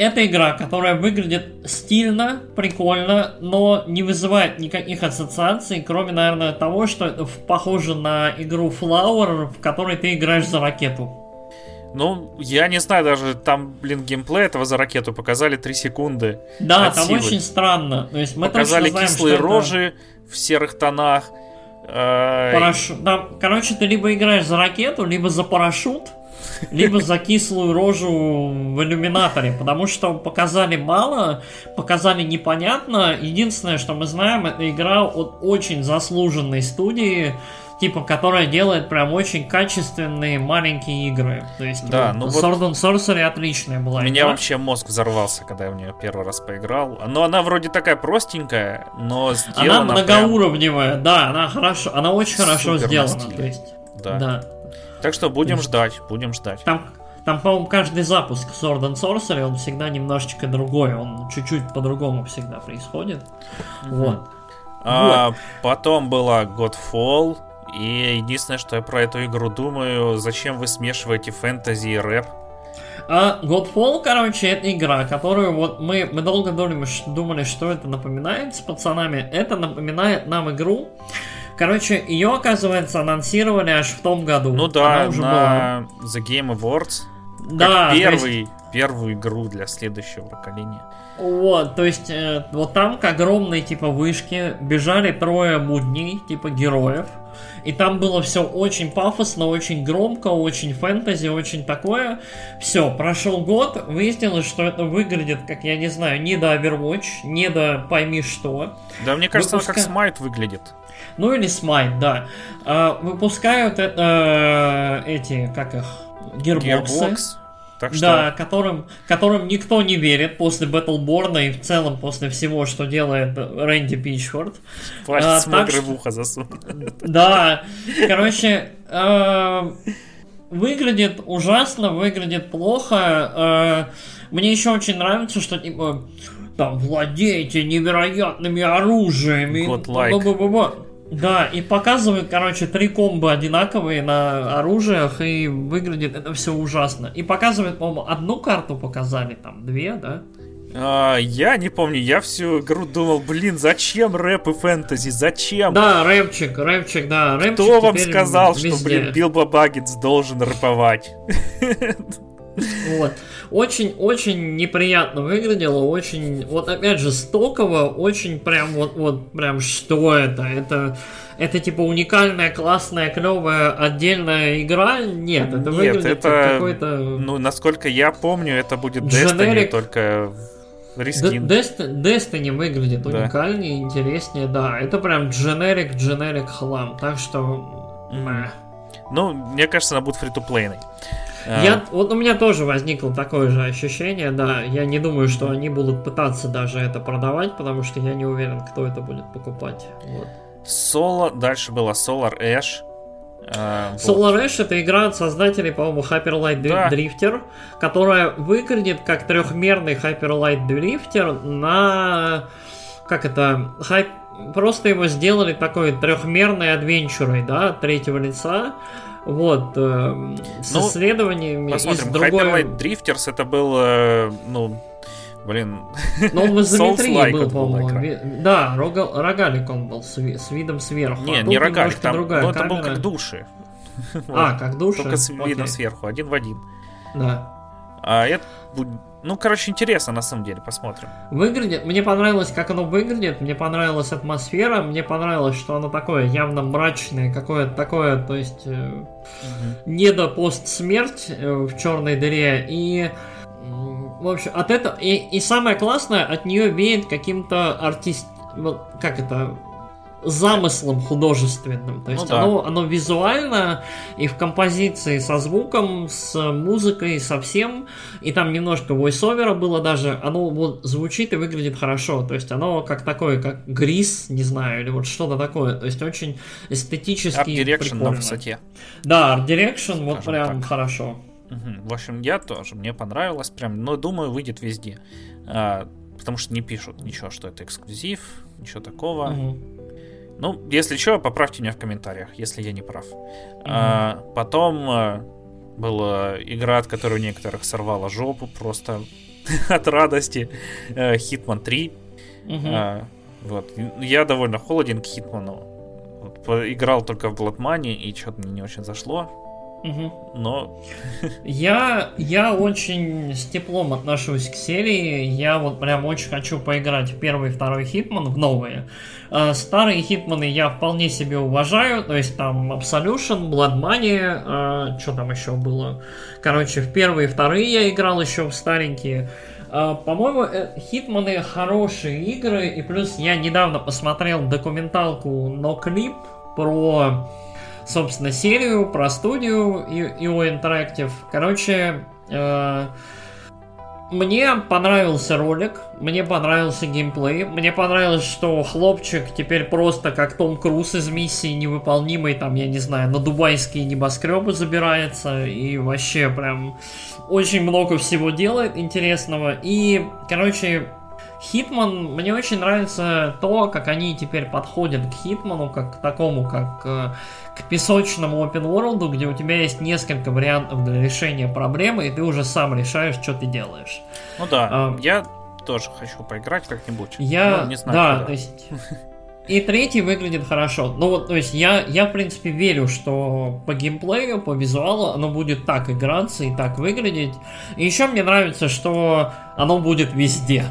[SPEAKER 2] это игра, которая выглядит стильно, прикольно, но не вызывает никаких ассоциаций, кроме, наверное, того, что это похоже на игру Flower, в которой ты играешь за ракету.
[SPEAKER 1] Ну, я не знаю, даже там, блин, геймплей этого за ракету показали 3 секунды.
[SPEAKER 2] Да, там силы. очень странно. То есть мы
[SPEAKER 1] показали знаем, кислые рожи это... в серых тонах.
[SPEAKER 2] Э, Парашют. Да, короче, ты либо играешь за ракету, либо за парашют либо за кислую рожу в иллюминаторе, потому что показали мало, показали непонятно. Единственное, что мы знаем, это игра от очень заслуженной студии, типа, которая делает прям очень качественные маленькие игры. То есть, да, ну Sword вот and Sorcery отличная была.
[SPEAKER 1] У меня игра. вообще мозг взорвался, когда я в нее первый раз поиграл. Но она вроде такая простенькая, но сделана
[SPEAKER 2] Она многоуровневая, прям... да, она хорошо, она очень хорошо сделана. То есть,
[SPEAKER 1] да. да. Так что будем ждать, будем ждать.
[SPEAKER 2] Там, там, по-моему, каждый запуск Sword and Sorcery, он всегда немножечко другой, он чуть-чуть по-другому всегда происходит. Mm-hmm. Вот.
[SPEAKER 1] А, вот. Потом была Godfall, и единственное, что я про эту игру думаю, зачем вы смешиваете фэнтези и рэп?
[SPEAKER 2] А Godfall, короче, это игра, которую вот мы, мы долго думали, думали, что это напоминает с пацанами. Это напоминает нам игру, Короче, ее, оказывается, анонсировали аж в том году.
[SPEAKER 1] Ну да, уже на была. The Game Awards. Да, первый, есть... первую игру для следующего поколения.
[SPEAKER 2] Вот, то есть, э, вот там к огромной, типа, вышке бежали трое мудней, типа, героев. И там было все очень пафосно, очень громко, очень фэнтези, очень такое. Все, прошел год, выяснилось, что это выглядит, как, я не знаю, не до Overwatch, не до пойми что.
[SPEAKER 1] Да, мне кажется, Выпуска... как Smite выглядит.
[SPEAKER 2] Ну или Smite, да. А, выпускают это, э, эти, как их, гирбоксы. Gearbox. Так что... Да, которым, которым никто не верит после Battleborn и в целом после всего, что делает Рэнди Пичфорд.
[SPEAKER 1] Палец а, так, в ухо засунул.
[SPEAKER 2] Да, короче, э, выглядит ужасно, выглядит плохо. Э, мне еще очень нравится, что типа там владеете невероятными оружиями. God like. Да, и показывают, короче, три комбо одинаковые на оружиях, и выглядит это все ужасно. И показывают, по-моему, одну карту показали, там, две, да?
[SPEAKER 1] А, я не помню, я всю игру думал, блин, зачем рэп и фэнтези, зачем?
[SPEAKER 2] Да, рэпчик, рэпчик, да, рэпчик
[SPEAKER 1] Кто вам сказал, везде. что, блин, Билбо Баггетс должен рэповать?
[SPEAKER 2] Вот. Очень-очень неприятно выглядело, очень, вот опять же, стоково, очень прям вот, вот прям что это? Это, это типа уникальная, классная, клевая отдельная игра? Нет, это Нет, выглядит это, как какой-то...
[SPEAKER 1] Ну, насколько я помню, это будет Destiny, только
[SPEAKER 2] Рискин. Destiny выглядит да. уникальнее, интереснее, да. Это прям дженерик, дженерик хлам. Так что...
[SPEAKER 1] Mm. Ну, мне кажется, она будет фри-то-плейной.
[SPEAKER 2] Я, а. вот у меня тоже возникло такое же ощущение, да. Я не думаю, что они будут пытаться даже это продавать, потому что я не уверен, кто это будет покупать. Вот.
[SPEAKER 1] Соло, дальше было Solar Ash.
[SPEAKER 2] Uh, Solar вот. Ash это игра от создателей, по-моему, Hyper Light да. Drifter, которая выглядит как трехмерный Hyper Light Drifter на... Как это? Хайп... Просто его сделали такой трехмерной адвенчурой, да, третьего лица. Вот, э, с ну, исследованиями.
[SPEAKER 1] Посмотрим, из другой... Hyper Light Drifters это был, э, ну, блин,
[SPEAKER 2] Ну, он в изометрии был, по-моему. Да, рога... рогалик он был с, с видом сверху.
[SPEAKER 1] Не, а не рогалик, там, другая ну, это был как души.
[SPEAKER 2] А, как души?
[SPEAKER 1] Только с видом сверху, один в один.
[SPEAKER 2] Да.
[SPEAKER 1] А это ну, короче, интересно, на самом деле, посмотрим.
[SPEAKER 2] Выглядит, мне понравилось, как оно выглядит, мне понравилась атмосфера, мне понравилось, что оно такое явно мрачное, какое-то такое, то есть э, угу. не до постсмерть э, в черной дыре, и в общем, от этого, и, и самое классное, от нее веет каким-то артист, вот, как это, замыслом художественным. То есть ну, оно, да. оно визуально и в композиции со звуком, с музыкой, со всем. И там немножко войсовера было даже. Оно вот звучит и выглядит хорошо. То есть оно как такое, как Грис, не знаю, или вот что-то такое. То есть очень эстетически Art Direction прикольно. на
[SPEAKER 1] высоте.
[SPEAKER 2] Да, Art Direction вот прям так. хорошо.
[SPEAKER 1] Угу. В общем, я тоже. Мне понравилось прям. Но думаю, выйдет везде. А, потому что не пишут ничего, что это эксклюзив, ничего такого. Угу. Ну, если что, поправьте меня в комментариях, если я не прав. Mm-hmm. А, потом а, была игра, от которой у некоторых сорвала жопу просто от радости. Hitman 3. Mm-hmm. А, вот. Я довольно холоден к Хитману. Вот, играл только в Bloodmoney, и что-то мне не очень зашло. Угу. Но...
[SPEAKER 2] Я, я очень с теплом отношусь к серии. Я вот прям очень хочу поиграть в первый и второй Хитман, в новые. А старые Хитманы я вполне себе уважаю. То есть там Absolution, Blood Money, а, что там еще было? Короче, в первые и вторые я играл еще в старенькие. А, по-моему, э, Хитманы хорошие игры. И плюс я недавно посмотрел документалку Clip про собственно, серию про студию IO Interactive. Короче, э, мне понравился ролик, мне понравился геймплей, мне понравилось, что хлопчик теперь просто как Том Круз из миссии невыполнимой, там, я не знаю, на дубайские небоскребы забирается и вообще прям очень много всего делает интересного. И, короче, Хитман, мне очень нравится то, как они теперь подходят к Хитману, как к такому, как э, к песочному open world, где у тебя есть несколько вариантов для решения проблемы, и ты уже сам решаешь, что ты делаешь.
[SPEAKER 1] Ну да, а, я тоже хочу поиграть как-нибудь.
[SPEAKER 2] Я, не знаю, да, куда. то есть... И третий выглядит хорошо. Ну вот, то есть я, я, в принципе, верю, что по геймплею, по визуалу оно будет так играться и так выглядеть. И еще мне нравится, что оно будет везде.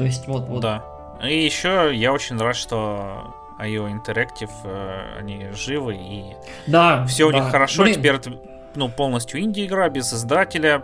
[SPEAKER 2] То есть вот, вот.
[SPEAKER 1] Да. И еще я очень рад, что IO Interactive, э, они живы и
[SPEAKER 2] да,
[SPEAKER 1] все у
[SPEAKER 2] да.
[SPEAKER 1] них хорошо. Блин. Теперь это ну, полностью инди-игра, без издателя.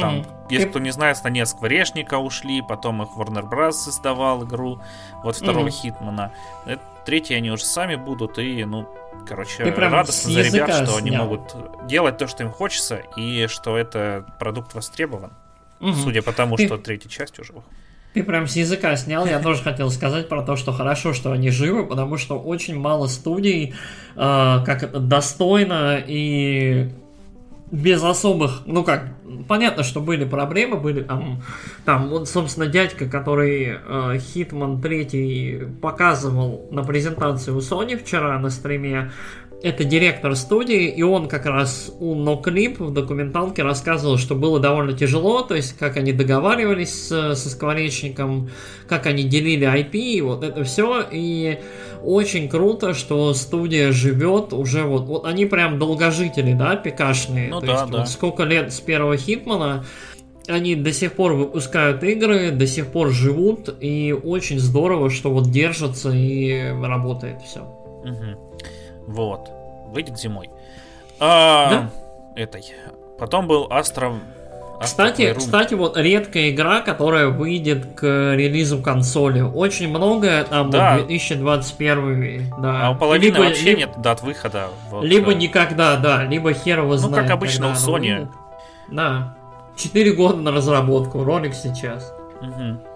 [SPEAKER 1] Там, mm-hmm. если Ты... кто не знает, на нет Скворечника ушли, потом их Warner Bros. создавал игру, вот второго mm-hmm. Хитмана. Это, третий они уже сами будут, и, ну, короче, Ты радостно за ребят, что снял. они могут делать то, что им хочется, и что это продукт востребован. Mm-hmm. Судя по тому, Ты... что третья часть уже выходит.
[SPEAKER 2] Ты прям с языка снял. Я тоже хотел сказать про то, что хорошо, что они живы, потому что очень мало студий, э, как это, достойно и без особых, ну как, понятно, что были проблемы, были там, там вот, собственно, дядька, который Хитман э, 3 показывал на презентации у Sony вчера на стриме, это директор студии, и он как раз у NoClip в документалке рассказывал, что было довольно тяжело, то есть как они договаривались со скворечником, как они делили IP, вот это все, и очень круто, что студия живет уже вот, вот они прям долгожители, да, пикашные, ну, то да, есть да. Вот сколько лет с первого Хитмана, они до сих пор выпускают игры, до сих пор живут, и очень здорово, что вот держится и работает все.
[SPEAKER 1] Угу. Вот. Выйдет зимой. А, да? Этой. Потом был Astro
[SPEAKER 2] кстати, кстати, вот редкая игра, которая выйдет к релизу консоли. Очень много там да. 2021. Да.
[SPEAKER 1] А у половины либо, вообще либо, нет дат выхода.
[SPEAKER 2] Вот, либо да. никогда, да, либо хер его знает.
[SPEAKER 1] Ну, как обычно у Sony.
[SPEAKER 2] Да. Четыре года на разработку, ролик сейчас.
[SPEAKER 1] Угу.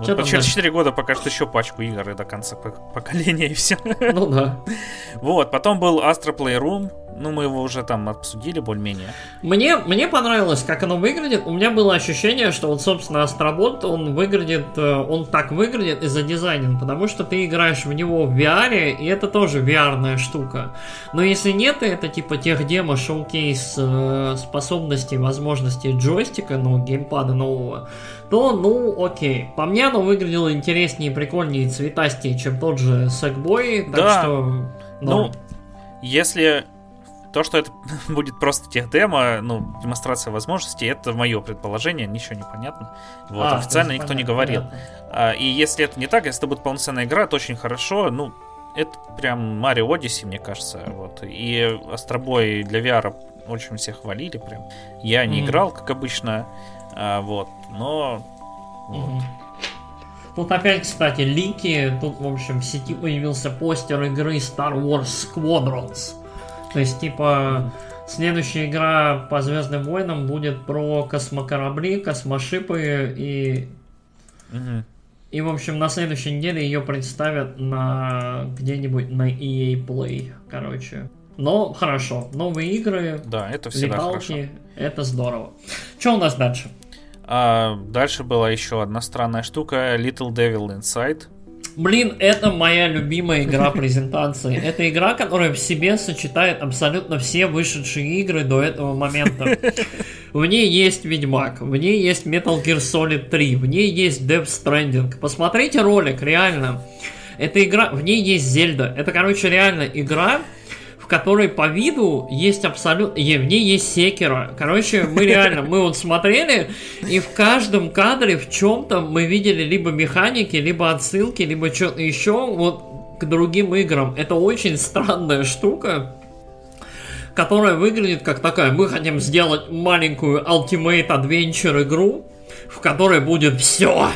[SPEAKER 1] Вот по через 4 года пока что еще пачку игр и до конца поколения и все.
[SPEAKER 2] Ну да.
[SPEAKER 1] Вот, потом был Astro Playroom. Ну, мы его уже там обсудили более-менее.
[SPEAKER 2] Мне, мне понравилось, как оно выглядит. У меня было ощущение, что вот, собственно, Astrobot, он выглядит, э, он так выглядит из-за дизайна, потому что ты играешь в него в VR, и это тоже VR штука. Но если нет, это типа тех демо шоу-кейс э, способностей, возможностей джойстика, ну, геймпада нового, то, ну, окей. По мне оно выглядело интереснее, прикольнее, цветастее, чем тот же Sackboy, так да. что...
[SPEAKER 1] Ну, ну, если то, что это будет просто тех демо, ну, демонстрация возможностей, это мое предположение, ничего не понятно. Вот, а, официально никто понятно, не говорил. А, и если это не так, если это будет полноценная игра, то очень хорошо. Ну, это прям Mario Odyssey, мне кажется. Вот. И Астробой для VR очень всех хвалили прям. Я не mm-hmm. играл, как обычно. А, вот, но... Вот.
[SPEAKER 2] Тут опять, кстати, лики. Тут, в общем, в сети появился постер игры Star Wars Squadrons. То есть, типа, следующая игра по Звездным войнам будет про космокорабли, космошипы и... Угу. И, в общем, на следующей неделе ее представят на где-нибудь на EA Play, короче. Но хорошо, новые игры,
[SPEAKER 1] да, это всегда леталки, хорошо.
[SPEAKER 2] это здорово. Что у нас дальше?
[SPEAKER 1] А, дальше была еще одна странная штука Little Devil Inside.
[SPEAKER 2] Блин, это моя любимая игра презентации. Это игра, которая в себе сочетает абсолютно все вышедшие игры до этого момента. В ней есть Ведьмак, в ней есть Metal Gear Solid 3, в ней есть Death Stranding. Посмотрите ролик, реально. Эта игра, в ней есть Зельда. Это, короче, реально игра, которой по виду есть абсолютно... В ней есть секера. Короче, мы реально, мы вот смотрели, и в каждом кадре в чем-то мы видели либо механики, либо отсылки, либо что-то еще вот к другим играм. Это очень странная штука которая выглядит как такая, мы хотим сделать маленькую Ultimate Adventure игру, в которой будет все.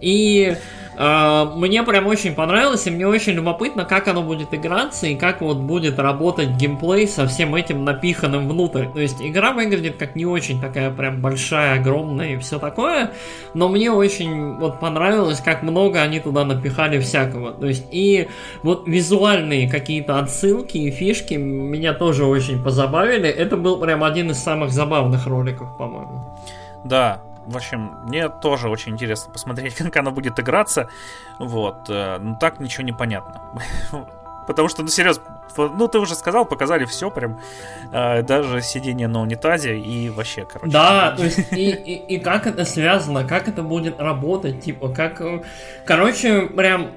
[SPEAKER 2] И мне прям очень понравилось, и мне очень любопытно, как оно будет играться, и как вот будет работать геймплей со всем этим напиханным внутрь. То есть игра выглядит как не очень такая прям большая, огромная и все такое, но мне очень вот понравилось, как много они туда напихали всякого. То есть и вот визуальные какие-то отсылки и фишки меня тоже очень позабавили. Это был прям один из самых забавных роликов, по-моему.
[SPEAKER 1] Да, в общем, мне тоже очень интересно посмотреть, как она будет играться. Вот. Э, ну так ничего не понятно. Потому что, ну, серьезно, ну, ты уже сказал, показали все прям, э, даже сидение на унитазе и вообще, короче.
[SPEAKER 2] Да, то есть, и, и, и как это связано, как это будет работать, типа, как... Э, короче, прям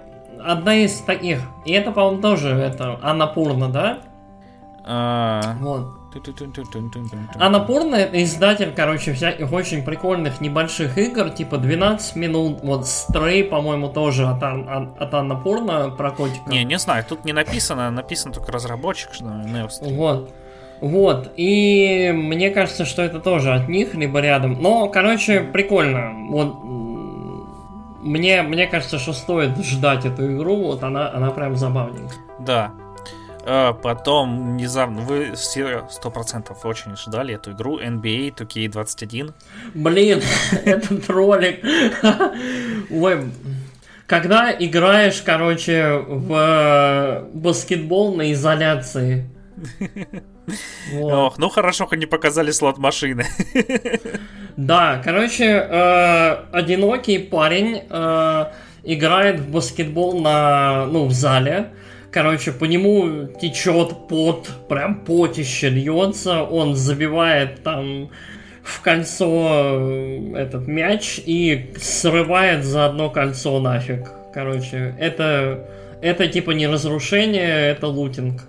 [SPEAKER 2] одна из таких, и это, по-моему, тоже, это, Анапурна, да?
[SPEAKER 1] А...
[SPEAKER 2] Вот. Анапурна это издатель, короче, всяких очень прикольных небольших игр, типа 12 минут, вот Стрей, по-моему, тоже от, от, от Анапурна про котика.
[SPEAKER 1] Не, не знаю, тут не написано, написано только разработчик, что Neost.
[SPEAKER 2] Вот. Вот, и мне кажется, что это тоже от них, либо рядом. Но, короче, прикольно. Вот мне, мне кажется, что стоит ждать эту игру, вот она, она прям забавненькая.
[SPEAKER 1] Да, а потом, внезапно, вы все сто процентов очень ждали эту игру NBA 2K21.
[SPEAKER 2] Блин, этот ролик. Ой, когда играешь, короче, в э, баскетбол на изоляции.
[SPEAKER 1] Вот. Ох, ну хорошо, хоть не показали слот машины.
[SPEAKER 2] Да, короче, э, одинокий парень э, играет в баскетбол на, ну, в зале. Короче, по нему течет пот, прям потище льется, он забивает там в кольцо э, этот мяч и срывает за одно кольцо нафиг. Короче, это, это типа не разрушение, это лутинг.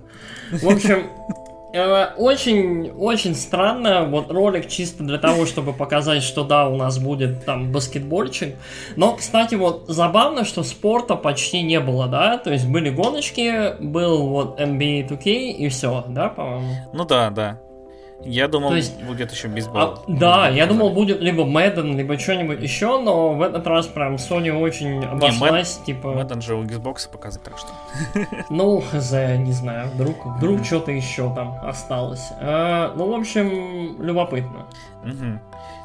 [SPEAKER 2] В общем, э, очень, очень странно, вот ролик чисто для того, чтобы показать, что да, у нас будет там баскетбольчик. Но, кстати, вот забавно, что спорта почти не было, да, то есть были гоночки, был вот NBA 2K и все, да, по-моему?
[SPEAKER 1] Ну да, да. Я думал, есть, будет еще бейсбол. А,
[SPEAKER 2] да, я думал, будет либо Madden, либо что-нибудь еще, но в этот раз прям Sony очень обошлась,
[SPEAKER 1] не, типа... Madden же у Xbox показывает, так что...
[SPEAKER 2] Ну, хз, не знаю, вдруг, вдруг что-то еще там осталось. А, ну, в общем, любопытно.
[SPEAKER 1] Угу.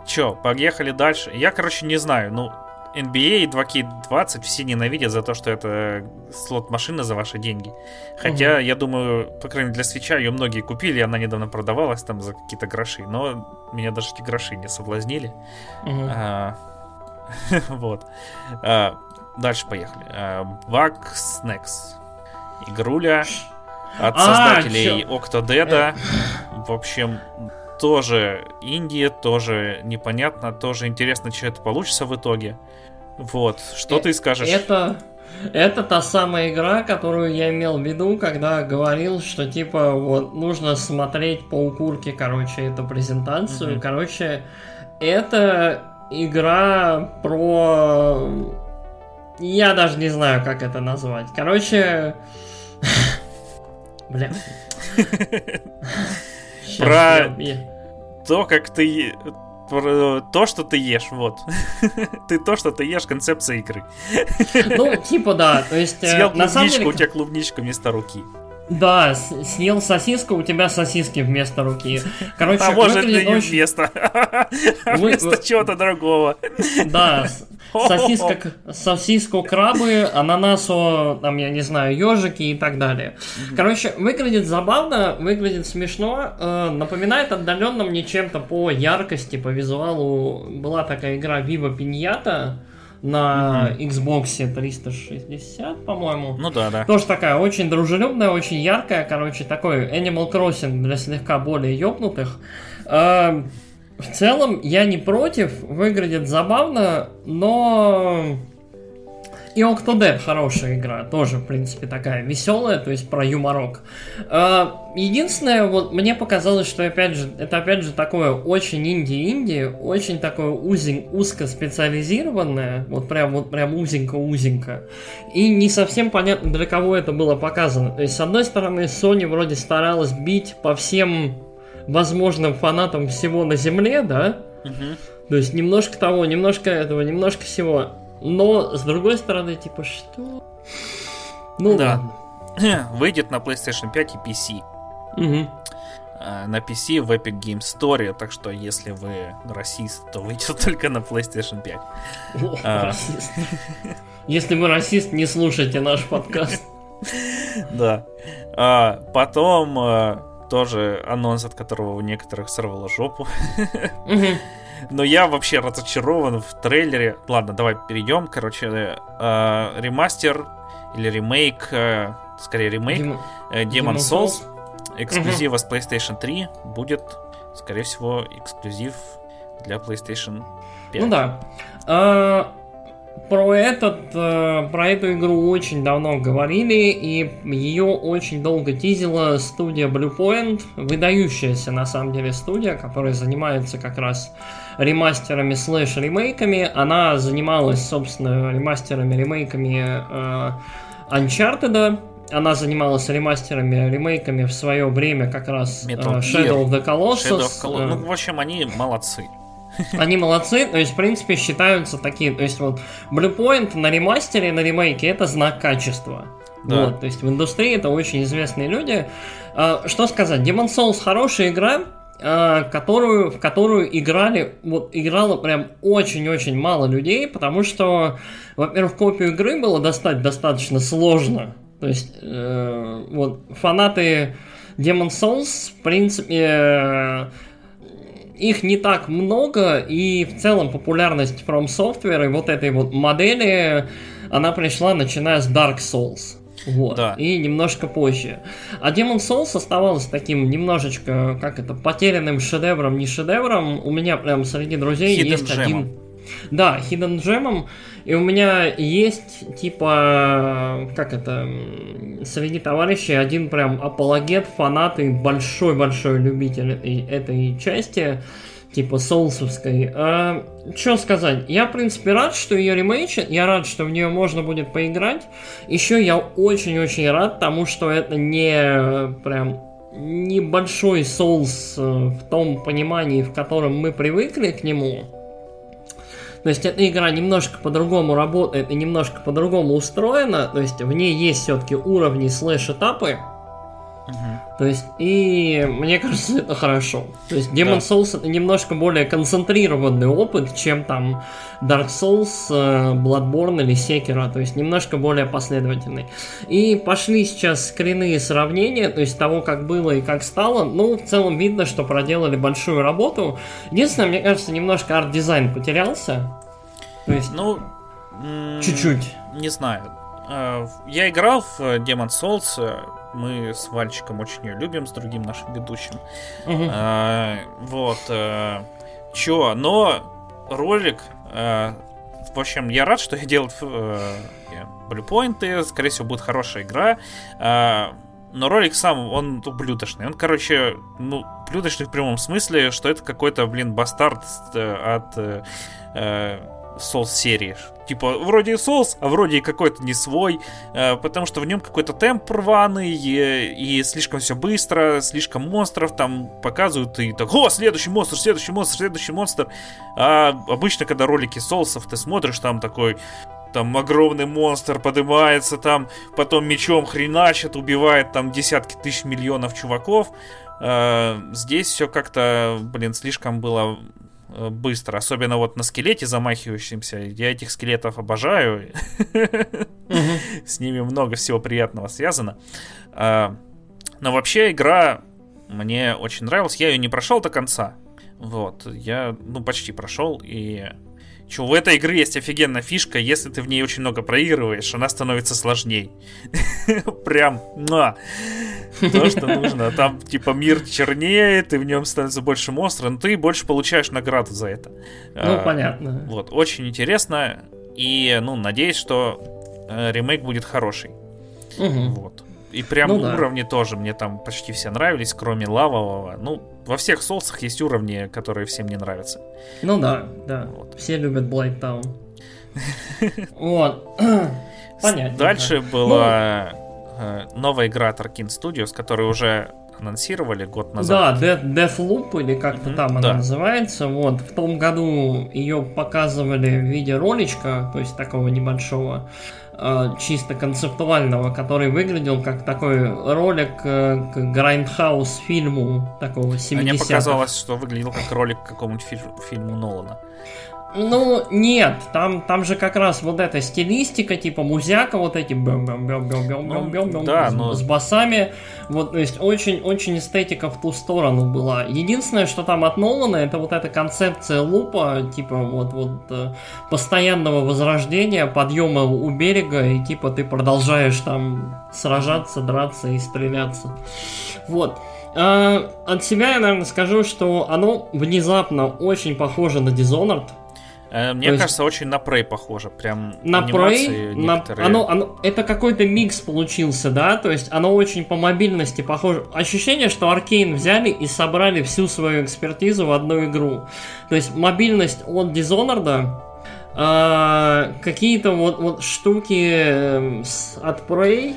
[SPEAKER 1] Че, поехали дальше? Я, короче, не знаю, ну, NBA и 2K20 все ненавидят за то, что это слот-машина за ваши деньги. Хотя, угу. я думаю, по крайней мере, для свеча ее многие купили, она недавно продавалась там за какие-то гроши. Но меня даже эти гроши не соблазнили. Угу. А, вот. А, дальше поехали. Bug Snacks. Игруля от а, создателей Octodad. В общем, тоже Индия, тоже непонятно, тоже интересно, что это получится в итоге. Вот, что э- ты скажешь?
[SPEAKER 2] Это, это та самая игра, которую я имел в виду, когда говорил, что типа вот нужно смотреть по укурке, короче, эту презентацию. Mm-hmm. Короче, это игра про... Я даже не знаю, как это назвать. Короче... Бля.
[SPEAKER 1] Про то, как ты то, что ты ешь, вот. ты то, что ты ешь, концепция игры.
[SPEAKER 2] ну, типа да, то есть...
[SPEAKER 1] Э, Съел на самом деле... у тебя клубничка вместо руки.
[SPEAKER 2] Да, съел сосиску, у тебя сосиски вместо руки.
[SPEAKER 1] Короче, а может и не очень... вместо. вместо чего-то другого.
[SPEAKER 2] Да, сосиска, сосиску крабы, ананасу, там, я не знаю, ежики и так далее. Короче, выглядит забавно, выглядит смешно, э, напоминает отдаленно мне чем-то по яркости, по визуалу. Была такая игра Viva Pinata, на mm-hmm. Xbox 360, по-моему.
[SPEAKER 1] Ну да, да.
[SPEAKER 2] Тоже такая очень дружелюбная, очень яркая, короче, такой Animal Crossing для слегка более ёбнутых. Э, в целом, я не против, выглядит забавно, но и Octodad хорошая игра, тоже, в принципе, такая веселая, то есть про юморок. А, единственное, вот мне показалось, что опять же, это опять же такое очень инди-инди, очень такое узень, узко специализированное, вот прям вот прям узенько-узенько. И не совсем понятно, для кого это было показано. То есть, с одной стороны, Sony вроде старалась бить по всем возможным фанатам всего на Земле, да? Угу. То есть немножко того, немножко этого, немножко всего. Но, с другой стороны, типа, что?
[SPEAKER 1] Ну да. ладно. Выйдет на PlayStation 5 и PC. Угу. На PC в Epic Game Store, так что если вы расист, то выйдет только на PlayStation 5. О,
[SPEAKER 2] а... Если вы расист, не слушайте наш подкаст.
[SPEAKER 1] Да. А, потом а, тоже анонс, от которого у некоторых сорвало жопу. Но я вообще разочарован в трейлере. Ладно, давай перейдем. Короче, э, ремастер или ремейк, э, скорее ремейк, Дем... э, Demon, Demon Souls, эксклюзива с PlayStation 3 будет, скорее всего, эксклюзив для PlayStation 5.
[SPEAKER 2] Ну да. А, про этот, э, про эту игру очень давно говорили, и ее очень долго тизила студия Bluepoint, выдающаяся на самом деле студия, которая занимается как раз ремастерами слэш ремейками. Она занималась, собственно, ремастерами ремейками э, Uncharted. Она занималась ремастерами, ремейками в свое время как раз э, Shadow of the Colossus. Shadow of Col-
[SPEAKER 1] ну, в общем, они молодцы.
[SPEAKER 2] Они молодцы, то есть, в принципе, считаются такие. То есть, вот, Bluepoint на ремастере, на ремейке это знак качества. Да. Вот, то есть в индустрии это очень известные люди. А, что сказать, Demon Souls хорошая игра, которую, в которую играли, вот играло прям очень-очень мало людей, потому что, во-первых, копию игры было достать достаточно сложно. То есть, э, вот, фанаты Demon Souls, в принципе, их не так много, и в целом популярность From Software и вот этой вот модели, она пришла начиная с Dark Souls. Вот. Да. И немножко позже. А Demon Souls оставался таким немножечко, как это, потерянным шедевром, не шедевром. У меня прям среди друзей Hidden есть gem. один... Да, Hidden Gem. И у меня есть, типа, как это, среди товарищей один прям апологет, фанат и большой-большой любитель этой части типа соусовской. А, что сказать? Я, в принципе, рад, что ее ремейчат. Я рад, что в нее можно будет поиграть. Еще я очень-очень рад тому, что это не прям небольшой соус э, в том понимании, в котором мы привыкли к нему. То есть эта игра немножко по-другому работает и немножко по-другому устроена. То есть в ней есть все-таки уровни слэш-этапы. То есть, и мне кажется, это хорошо. То есть, Demon's да. Souls это немножко более концентрированный опыт, чем там Dark Souls, э, Bloodborne или Sekiro. То есть, немножко более последовательный. И пошли сейчас скрины и сравнения, то есть, того, как было и как стало. Ну, в целом видно, что проделали большую работу. Единственное, мне кажется, немножко арт-дизайн потерялся.
[SPEAKER 1] То есть, ну,
[SPEAKER 2] чуть-чуть.
[SPEAKER 1] Не знаю. Э, я играл в Demon Souls, мы с Вальчиком очень ее любим, с другим нашим ведущим. Угу. А, вот. А, чё, но ролик... А, в общем, я рад, что я делал а, блюпоинты. Скорее всего, будет хорошая игра. А, но ролик сам, он ублюдочный. Он, короче, ну, ублюдочный в прямом смысле, что это какой-то, блин, бастард от э, Souls серии. Типа, вроде Souls, а вроде и какой-то не свой, э, потому что в нем какой-то темп рваный, и, и слишком все быстро, слишком монстров там показывают, и так, о, следующий монстр, следующий монстр, следующий монстр. А обычно, когда ролики Соусов ты смотришь, там такой там огромный монстр поднимается, там потом мечом хреначит, убивает там десятки тысяч миллионов чуваков. Э, здесь все как-то, блин, слишком было быстро. Особенно вот на скелете замахивающемся. Я этих скелетов обожаю. С ними много всего приятного связано. А, но вообще игра мне очень нравилась. Я ее не прошел до конца. Вот, я, ну, почти прошел, и Че, в этой игре есть офигенная фишка, если ты в ней очень много проигрываешь, она становится сложней. Прям, на. То, что нужно. Там, типа, мир чернеет, и в нем становится больше монстров, но ты больше получаешь награду за это.
[SPEAKER 2] Ну, а, понятно.
[SPEAKER 1] Вот, очень интересно. И, ну, надеюсь, что э, ремейк будет хороший. Вот. И прям ну, уровни да. тоже мне там почти все нравились, кроме лавового. Ну, во всех соусах есть уровни, которые всем не нравятся.
[SPEAKER 2] Ну да, да. Вот. Все любят Blight Town. Вот.
[SPEAKER 1] Понятно. Дальше была ну, э, новая игра Tarkin Studios, которую уже анонсировали год назад.
[SPEAKER 2] Да, Death, Deathloop, или как-то mm-hmm, там она да. называется. Вот, в том году ее показывали в виде роличка, то есть такого небольшого. Чисто концептуального, который выглядел как такой ролик э, к Grindhouse фильму такого 70-х. Мне
[SPEAKER 1] показалось, что выглядел как ролик к какому-нибудь фильму Нолана.
[SPEAKER 2] Ну, нет, там, там же как раз вот эта стилистика, типа музяка, вот эти бэм бэм бэм бэм бэм бэм бэм бэм да, но... с басами. Вот, то есть очень-очень эстетика в ту сторону была. Единственное, что там от Нолана, это вот эта концепция лупа, типа вот, вот постоянного возрождения, подъема у берега, и типа ты продолжаешь там сражаться, драться и стреляться. Вот. А, от себя я, наверное, скажу, что оно внезапно очень похоже на Dishonored.
[SPEAKER 1] Э, мне То кажется, есть... очень на Prey похоже. Прям
[SPEAKER 2] на Prey, на... Оно, оно, это какой-то микс получился, да? То есть оно очень по мобильности похоже. Ощущение, что Аркейн взяли и собрали всю свою экспертизу в одну игру. То есть мобильность от Dishonored, э, какие-то вот, вот штуки э, от Prey,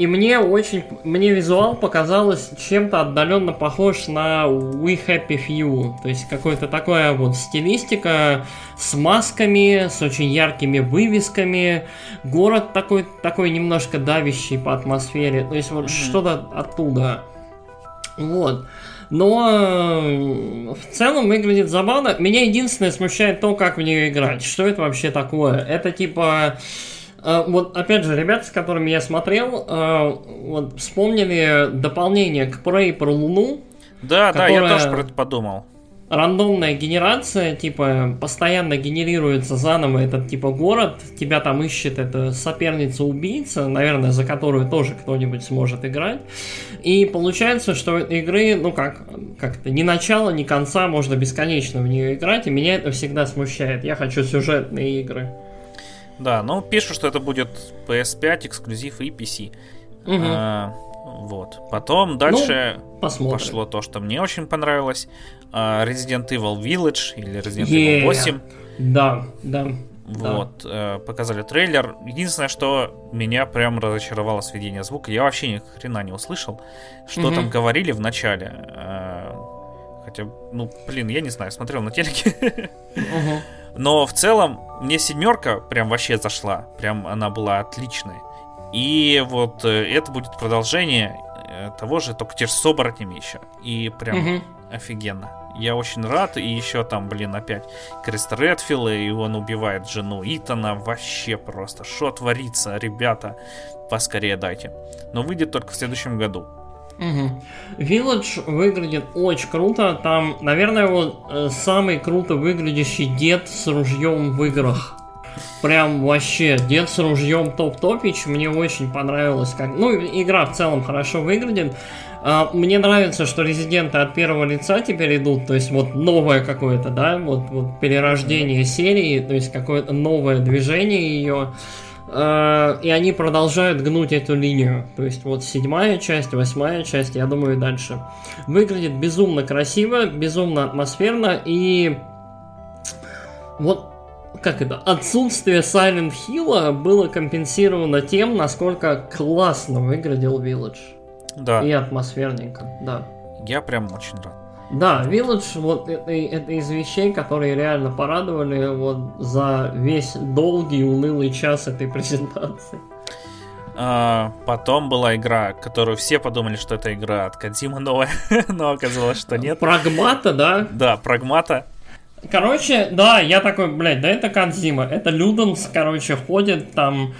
[SPEAKER 2] и мне очень, мне визуал показалось чем-то отдаленно похож на We Happy Few. То есть какой-то такая вот стилистика с масками, с очень яркими вывесками. Город такой, такой немножко давящий по атмосфере. То есть вот mm-hmm. что-то оттуда. Вот. Но в целом выглядит забавно. Меня единственное смущает то, как в нее играть. Что это вообще такое? Это типа вот, опять же, ребята, с которыми я смотрел, а, вот, вспомнили дополнение к Prey про Луну.
[SPEAKER 1] Да, да, я тоже про это подумал.
[SPEAKER 2] рандомная генерация, типа, постоянно генерируется заново этот, типа, город, тебя там ищет эта соперница-убийца, наверное, за которую тоже кто-нибудь сможет играть. И получается, что игры, ну как, как-то ни начала, ни конца, можно бесконечно в нее играть, и меня это всегда смущает. Я хочу сюжетные игры.
[SPEAKER 1] Да, ну пишут, что это будет PS5 эксклюзив и PC. Угу. А, вот. Потом дальше ну, пошло то, что мне очень понравилось. А, Resident Evil Village или Resident yeah. Evil 8.
[SPEAKER 2] Да, да.
[SPEAKER 1] Вот, да. Э, показали трейлер. Единственное, что меня прям разочаровало сведение звука. Я вообще ни хрена не услышал, что угу. там говорили в начале. Э, хотя, ну, блин, я не знаю, смотрел на телеке. Угу. Но в целом мне семерка прям вообще зашла. Прям она была отличной. И вот э, это будет продолжение э, того же, только те же с оборотнями еще. И прям угу. офигенно. Я очень рад. И еще там, блин, опять Крист Редфилл, и он убивает жену Итана. Вообще просто. Что творится, ребята? Поскорее дайте. Но выйдет только в следующем году.
[SPEAKER 2] Угу. Village выглядит очень круто. Там, наверное, вот э, самый круто выглядящий дед с ружьем в играх. Прям вообще, дед с ружьем топ-топич, мне очень понравилось. Как... Ну, игра в целом хорошо выглядит. А, мне нравится, что резиденты от первого лица теперь идут, то есть вот новое какое-то, да, вот, вот перерождение серии, то есть какое-то новое движение ее. А, и они продолжают гнуть эту линию. То есть вот седьмая часть, восьмая часть, я думаю, дальше. Выглядит безумно красиво, безумно атмосферно и вот как это, отсутствие Silent Hill было компенсировано тем, насколько классно выглядел Village.
[SPEAKER 1] Да.
[SPEAKER 2] И атмосферненько, да.
[SPEAKER 1] Я прям очень рад.
[SPEAKER 2] Да, Village вот это, это из вещей, которые реально порадовали вот за весь долгий унылый час этой презентации.
[SPEAKER 1] А, потом была игра, которую все подумали, что это игра от Кадзима новая, но оказалось, что нет.
[SPEAKER 2] Прагмата, да?
[SPEAKER 1] Да, Прагмата.
[SPEAKER 2] Короче, да, я такой, блядь, да это Кадзима. Это Люденс, короче, ходит там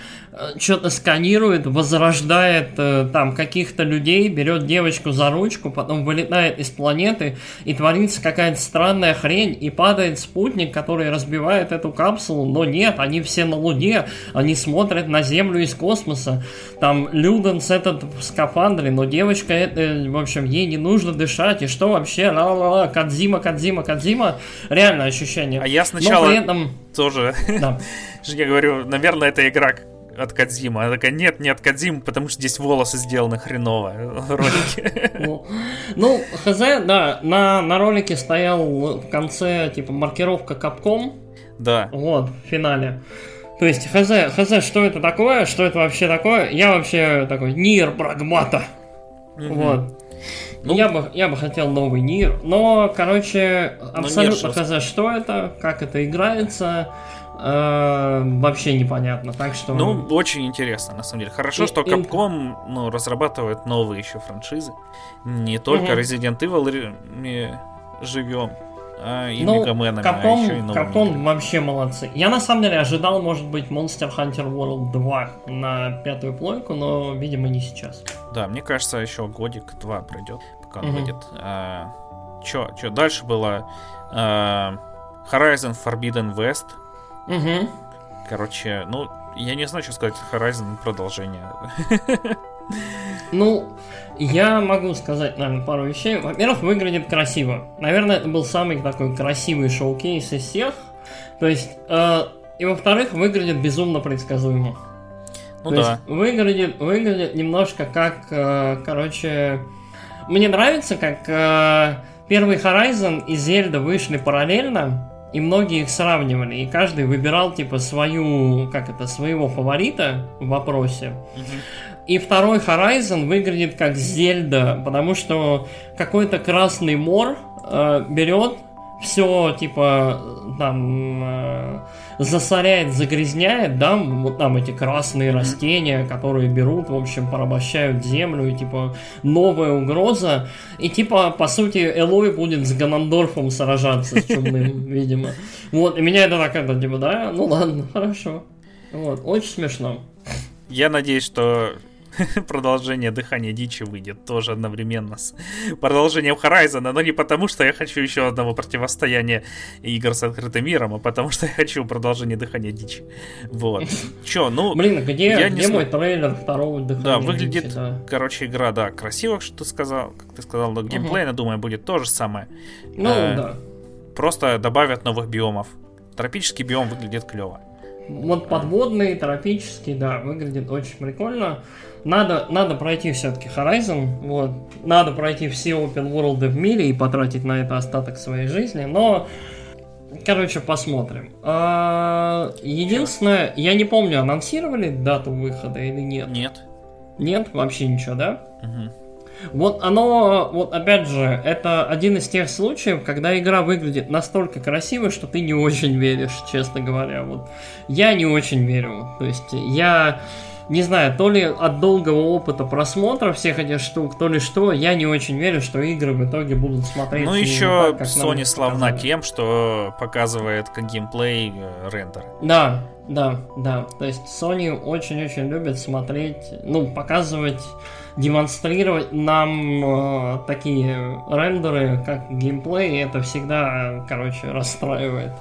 [SPEAKER 2] что-то сканирует, возрождает э, там каких-то людей, берет девочку за ручку, потом вылетает из планеты и творится какая-то странная хрень, и падает спутник, который разбивает эту капсулу, но нет, они все на Луне, они смотрят на Землю из космоса, там Люденс этот в скафандре, но девочка, это, в общем, ей не нужно дышать, и что вообще, ла-ла-ла, Кадзима, Кадзима, Кадзима, реально ощущение.
[SPEAKER 1] А я сначала но при этом... тоже, да. я говорю, наверное, это игра от Кадзима. Она такая, нет, не от Кадзима, потому что здесь волосы сделаны хреново. Ролики.
[SPEAKER 2] Ну, хз, да, на, на ролике стоял в конце, типа, маркировка Капком.
[SPEAKER 1] Да.
[SPEAKER 2] Вот, в финале. То есть, хз, хз, что это такое, что это вообще такое? Я вообще такой, Нир Прагмата. Вот. Ну, я, бы, я бы хотел новый Нир, но, короче, абсолютно хз, что это, как это играется, Э, вообще непонятно. Так что.
[SPEAKER 1] Ну, очень интересно, на самом деле. Хорошо, и, что Capcom и... ну, разрабатывает новые еще франшизы. Не только угу. Resident Evil живем, а и ну, Мегаменами,
[SPEAKER 2] Capcom, а еще и Capcom вообще молодцы. Я на самом деле ожидал, может быть, Monster Hunter World 2 на пятую плойку, но, видимо, не сейчас.
[SPEAKER 1] Да, мне кажется, еще годик-два пройдет, пока он угу. выйдет. А, чё, чё, дальше было а, Horizon Forbidden West.
[SPEAKER 2] Угу.
[SPEAKER 1] Короче, ну, я не знаю, что сказать. Horizon продолжение.
[SPEAKER 2] Ну, я могу сказать, наверное, пару вещей. Во-первых, выглядит красиво. Наверное, это был самый такой красивый шоу-кейс из всех. То есть, э, и во-вторых, выглядит безумно предсказуемо. Ну То да. Есть, выглядит, выглядит немножко как, э, короче, мне нравится, как э, первый Horizon и Зельда вышли параллельно, и многие их сравнивали, и каждый выбирал типа свою, как это, своего фаворита в вопросе. И второй Horizon выглядит как Зельда, потому что какой-то красный мор э, берет все типа там э, засоряет, загрязняет, да, вот там эти красные растения, которые берут, в общем, порабощают землю, и типа новая угроза, и типа, по сути, Элой будет с Ганандорфом сражаться с чумным, видимо. Вот, и меня это так, это, типа, да, ну ладно, хорошо. Вот, очень смешно.
[SPEAKER 1] Я надеюсь, что продолжение Дыхания Дичи выйдет тоже одновременно с продолжением Horizon, но не потому, что я хочу еще одного противостояния игр с открытым миром, а потому что я хочу продолжение Дыхания Дичи. Вот. Че, ну...
[SPEAKER 2] Блин, а где, я где не мой трейлер второго Дыхания
[SPEAKER 1] Да, выглядит, Дичи, да. короче, игра, да, красиво, что ты сказал, как ты сказал, но геймплей, угу. я думаю, будет то же самое.
[SPEAKER 2] Ну, э, да.
[SPEAKER 1] Просто добавят новых биомов. Тропический биом выглядит клево.
[SPEAKER 2] Вот подводный, тропический, да, выглядит очень прикольно. Надо, надо пройти все-таки Horizon, вот. Надо пройти все open world в мире и потратить на это остаток своей жизни, но... Короче, посмотрим. А, единственное, я не помню, анонсировали дату выхода или нет?
[SPEAKER 1] Нет.
[SPEAKER 2] Нет, вообще ничего, да? Угу. Вот оно, вот опять же, это один из тех случаев, когда игра выглядит настолько красиво, что ты не очень веришь, честно говоря. Вот я не очень верю. То есть я не знаю, то ли от долгого опыта просмотра всех этих штук, то ли что, я не очень верю, что игры в итоге будут смотреть.
[SPEAKER 1] Ну еще так, Sony славна тем, что показывает как геймплей э, рендер.
[SPEAKER 2] Да, да, да. То есть Sony очень-очень любит смотреть, ну, показывать демонстрировать нам э, такие рендеры, как геймплей, и это всегда, короче, расстраивает.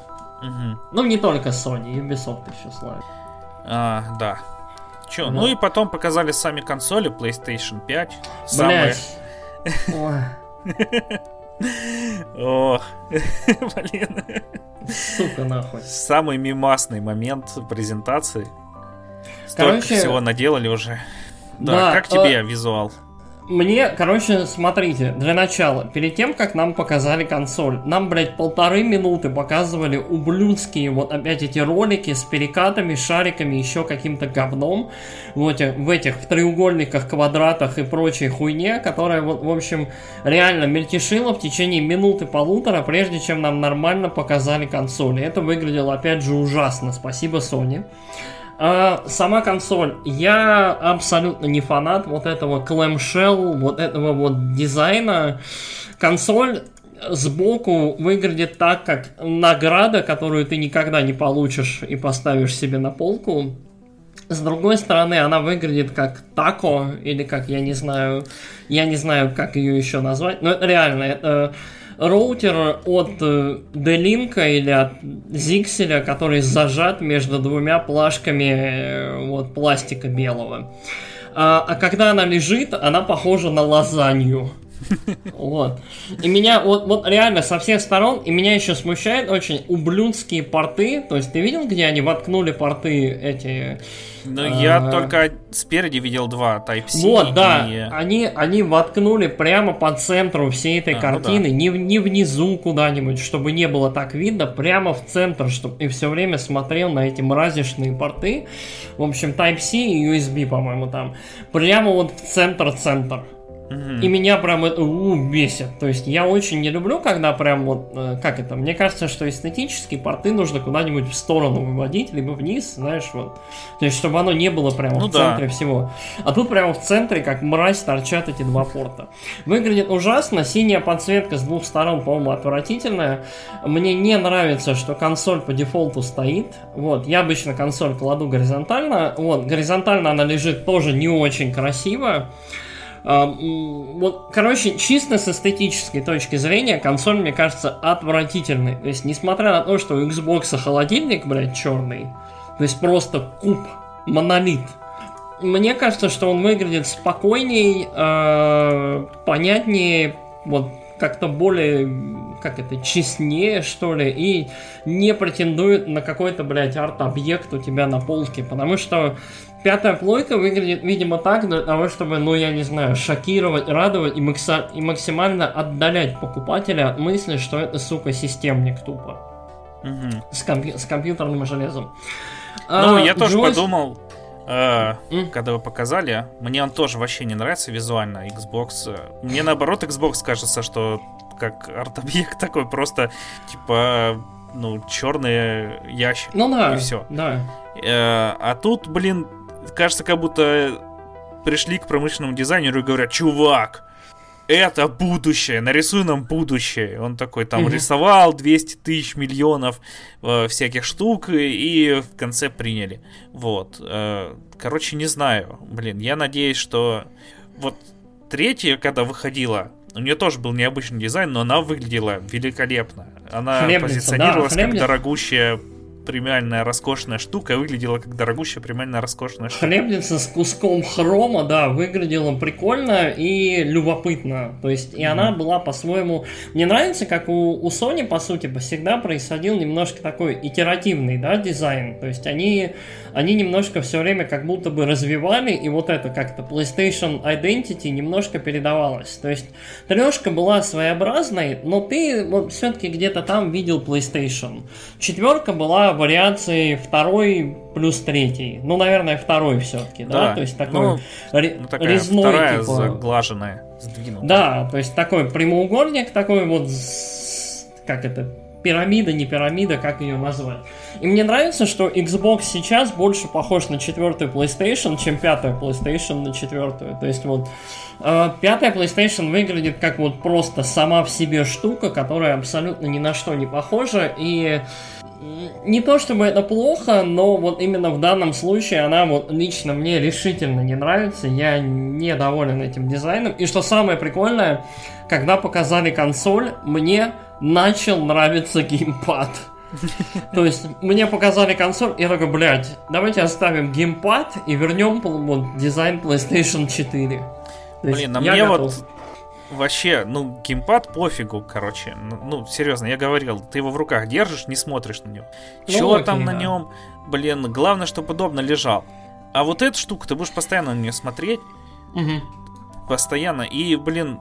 [SPEAKER 2] Угу. Ну, не только Sony, Ubisoft еще славит.
[SPEAKER 1] А, да. Че, ну. ну и потом показали сами консоли PlayStation 5. Самые... Ох, блин.
[SPEAKER 2] Сука, нахуй.
[SPEAKER 1] Самый мимасный момент презентации. Столько Короче, всего наделали уже. Да, да как тебе э, визуал?
[SPEAKER 2] Мне, короче, смотрите, для начала, перед тем, как нам показали консоль, нам, блядь, полторы минуты показывали ублюдские вот опять эти ролики с перекатами, шариками, еще каким-то говном, вот в этих в треугольниках, квадратах и прочей хуйне, которая вот, в общем, реально мельтешила в течение минуты-полутора, прежде чем нам нормально показали консоль. И это выглядело, опять же, ужасно. Спасибо, Sony. А, сама консоль. Я абсолютно не фанат вот этого clamshell, вот этого вот дизайна. Консоль сбоку выглядит так, как награда, которую ты никогда не получишь и поставишь себе на полку. С другой стороны, она выглядит как тако, или как, я не знаю, я не знаю, как ее еще назвать, но реально, это роутер от D-Link э, или от Zixel, который зажат между двумя плашками э, вот, пластика белого. А, а когда она лежит, она похожа на лазанью. Вот. И меня вот, вот реально со всех сторон, и меня еще смущает очень ублюдские порты. То есть ты видел, где они воткнули порты эти...
[SPEAKER 1] Ну, а... я только спереди видел два Type-C.
[SPEAKER 2] Вот, да. И... Они, они воткнули прямо по центру всей этой а, картины, ну да. не, не внизу куда-нибудь, чтобы не было так видно, прямо в центр, чтобы и все время смотрел на эти мразишные порты. В общем, Type-C и USB, по-моему, там. Прямо вот в центр-центр. И меня прям это у, бесит. То есть я очень не люблю, когда прям вот, э, как это, мне кажется, что эстетически порты нужно куда-нибудь в сторону выводить, либо вниз, знаешь, вот. То есть, чтобы оно не было прямо ну в да. центре всего. А тут прямо в центре, как мразь, торчат эти два порта. Выглядит ужасно, синяя подсветка с двух сторон, по-моему, отвратительная. Мне не нравится, что консоль по дефолту стоит. Вот, я обычно консоль кладу горизонтально. Вот, горизонтально она лежит тоже не очень красиво. Вот, короче, чисто с эстетической точки зрения консоль, мне кажется, отвратительной. То есть, несмотря на то, что у Xbox холодильник, блядь, черный, то есть просто куб, монолит. Мне кажется, что он выглядит спокойней, э, понятнее, вот как-то более, как это, честнее, что ли, и не претендует на какой-то, блядь, арт-объект у тебя на полке, потому что Пятая плойка выглядит, видимо, так для того, чтобы, ну, я не знаю, шокировать, радовать и, макса- и максимально отдалять покупателя от мысли, что это, сука, системник тупо. Угу. С, компью- с компьютерным железом.
[SPEAKER 1] Ну, а, я тоже Джойс... подумал, э, mm? когда вы показали, мне он тоже вообще не нравится визуально, Xbox. Мне наоборот, Xbox кажется, что как арт-объект такой просто, типа, ну, черный ящик.
[SPEAKER 2] Ну да,
[SPEAKER 1] и все.
[SPEAKER 2] Да.
[SPEAKER 1] Э, а тут, блин, кажется, как будто пришли к промышленному дизайнеру и говорят, чувак, это будущее, нарисуй нам будущее. Он такой там угу. рисовал 200 тысяч миллионов э, всяких штук и в конце приняли. Вот. Э, короче, не знаю. Блин, я надеюсь, что вот третья, когда выходила, у нее тоже был необычный дизайн, но она выглядела великолепно. Она Хлебница, позиционировалась да, как дорогущая премиальная роскошная штука выглядела как дорогущая премиальная роскошная штука.
[SPEAKER 2] Хлебница с куском хрома, да, выглядела прикольно и любопытно. То есть, и mm-hmm. она была по-своему... Мне нравится, как у, у Sony, по сути, всегда происходил немножко такой итеративный, да, дизайн. То есть, они, они немножко все время как будто бы развивали, и вот это как-то PlayStation Identity немножко передавалось. То есть, трешка была своеобразной, но ты вот все-таки где-то там видел PlayStation. Четверка была вариации второй плюс третий. Ну, наверное, второй все-таки, да? да? То есть такой ну, ре- ну, такая резной,
[SPEAKER 1] вторая типа... заглаженная,
[SPEAKER 2] сдвинутая. Да, то есть такой прямоугольник, такой вот, как это, пирамида, не пирамида, как ее назвать. И мне нравится, что Xbox сейчас больше похож на четвертую PlayStation, чем пятая PlayStation на четвертую. То есть вот э, пятая PlayStation выглядит как вот просто сама в себе штука, которая абсолютно ни на что не похожа и не то чтобы это плохо, но вот именно в данном случае она вот лично мне решительно не нравится. Я не доволен этим дизайном. И что самое прикольное, когда показали консоль, мне начал нравиться геймпад. То есть мне показали консоль, и я такой, блядь, давайте оставим геймпад и вернем вот, дизайн PlayStation 4.
[SPEAKER 1] Блин, а мне готов. вот вообще, ну, геймпад пофигу, короче. Ну, ну, серьезно, я говорил, ты его в руках держишь, не смотришь на него. Ну, Чего окей, там да. на нем? Блин, главное, чтобы удобно лежал. А вот эту штуку ты будешь постоянно на нее смотреть. Угу. Постоянно. И, блин,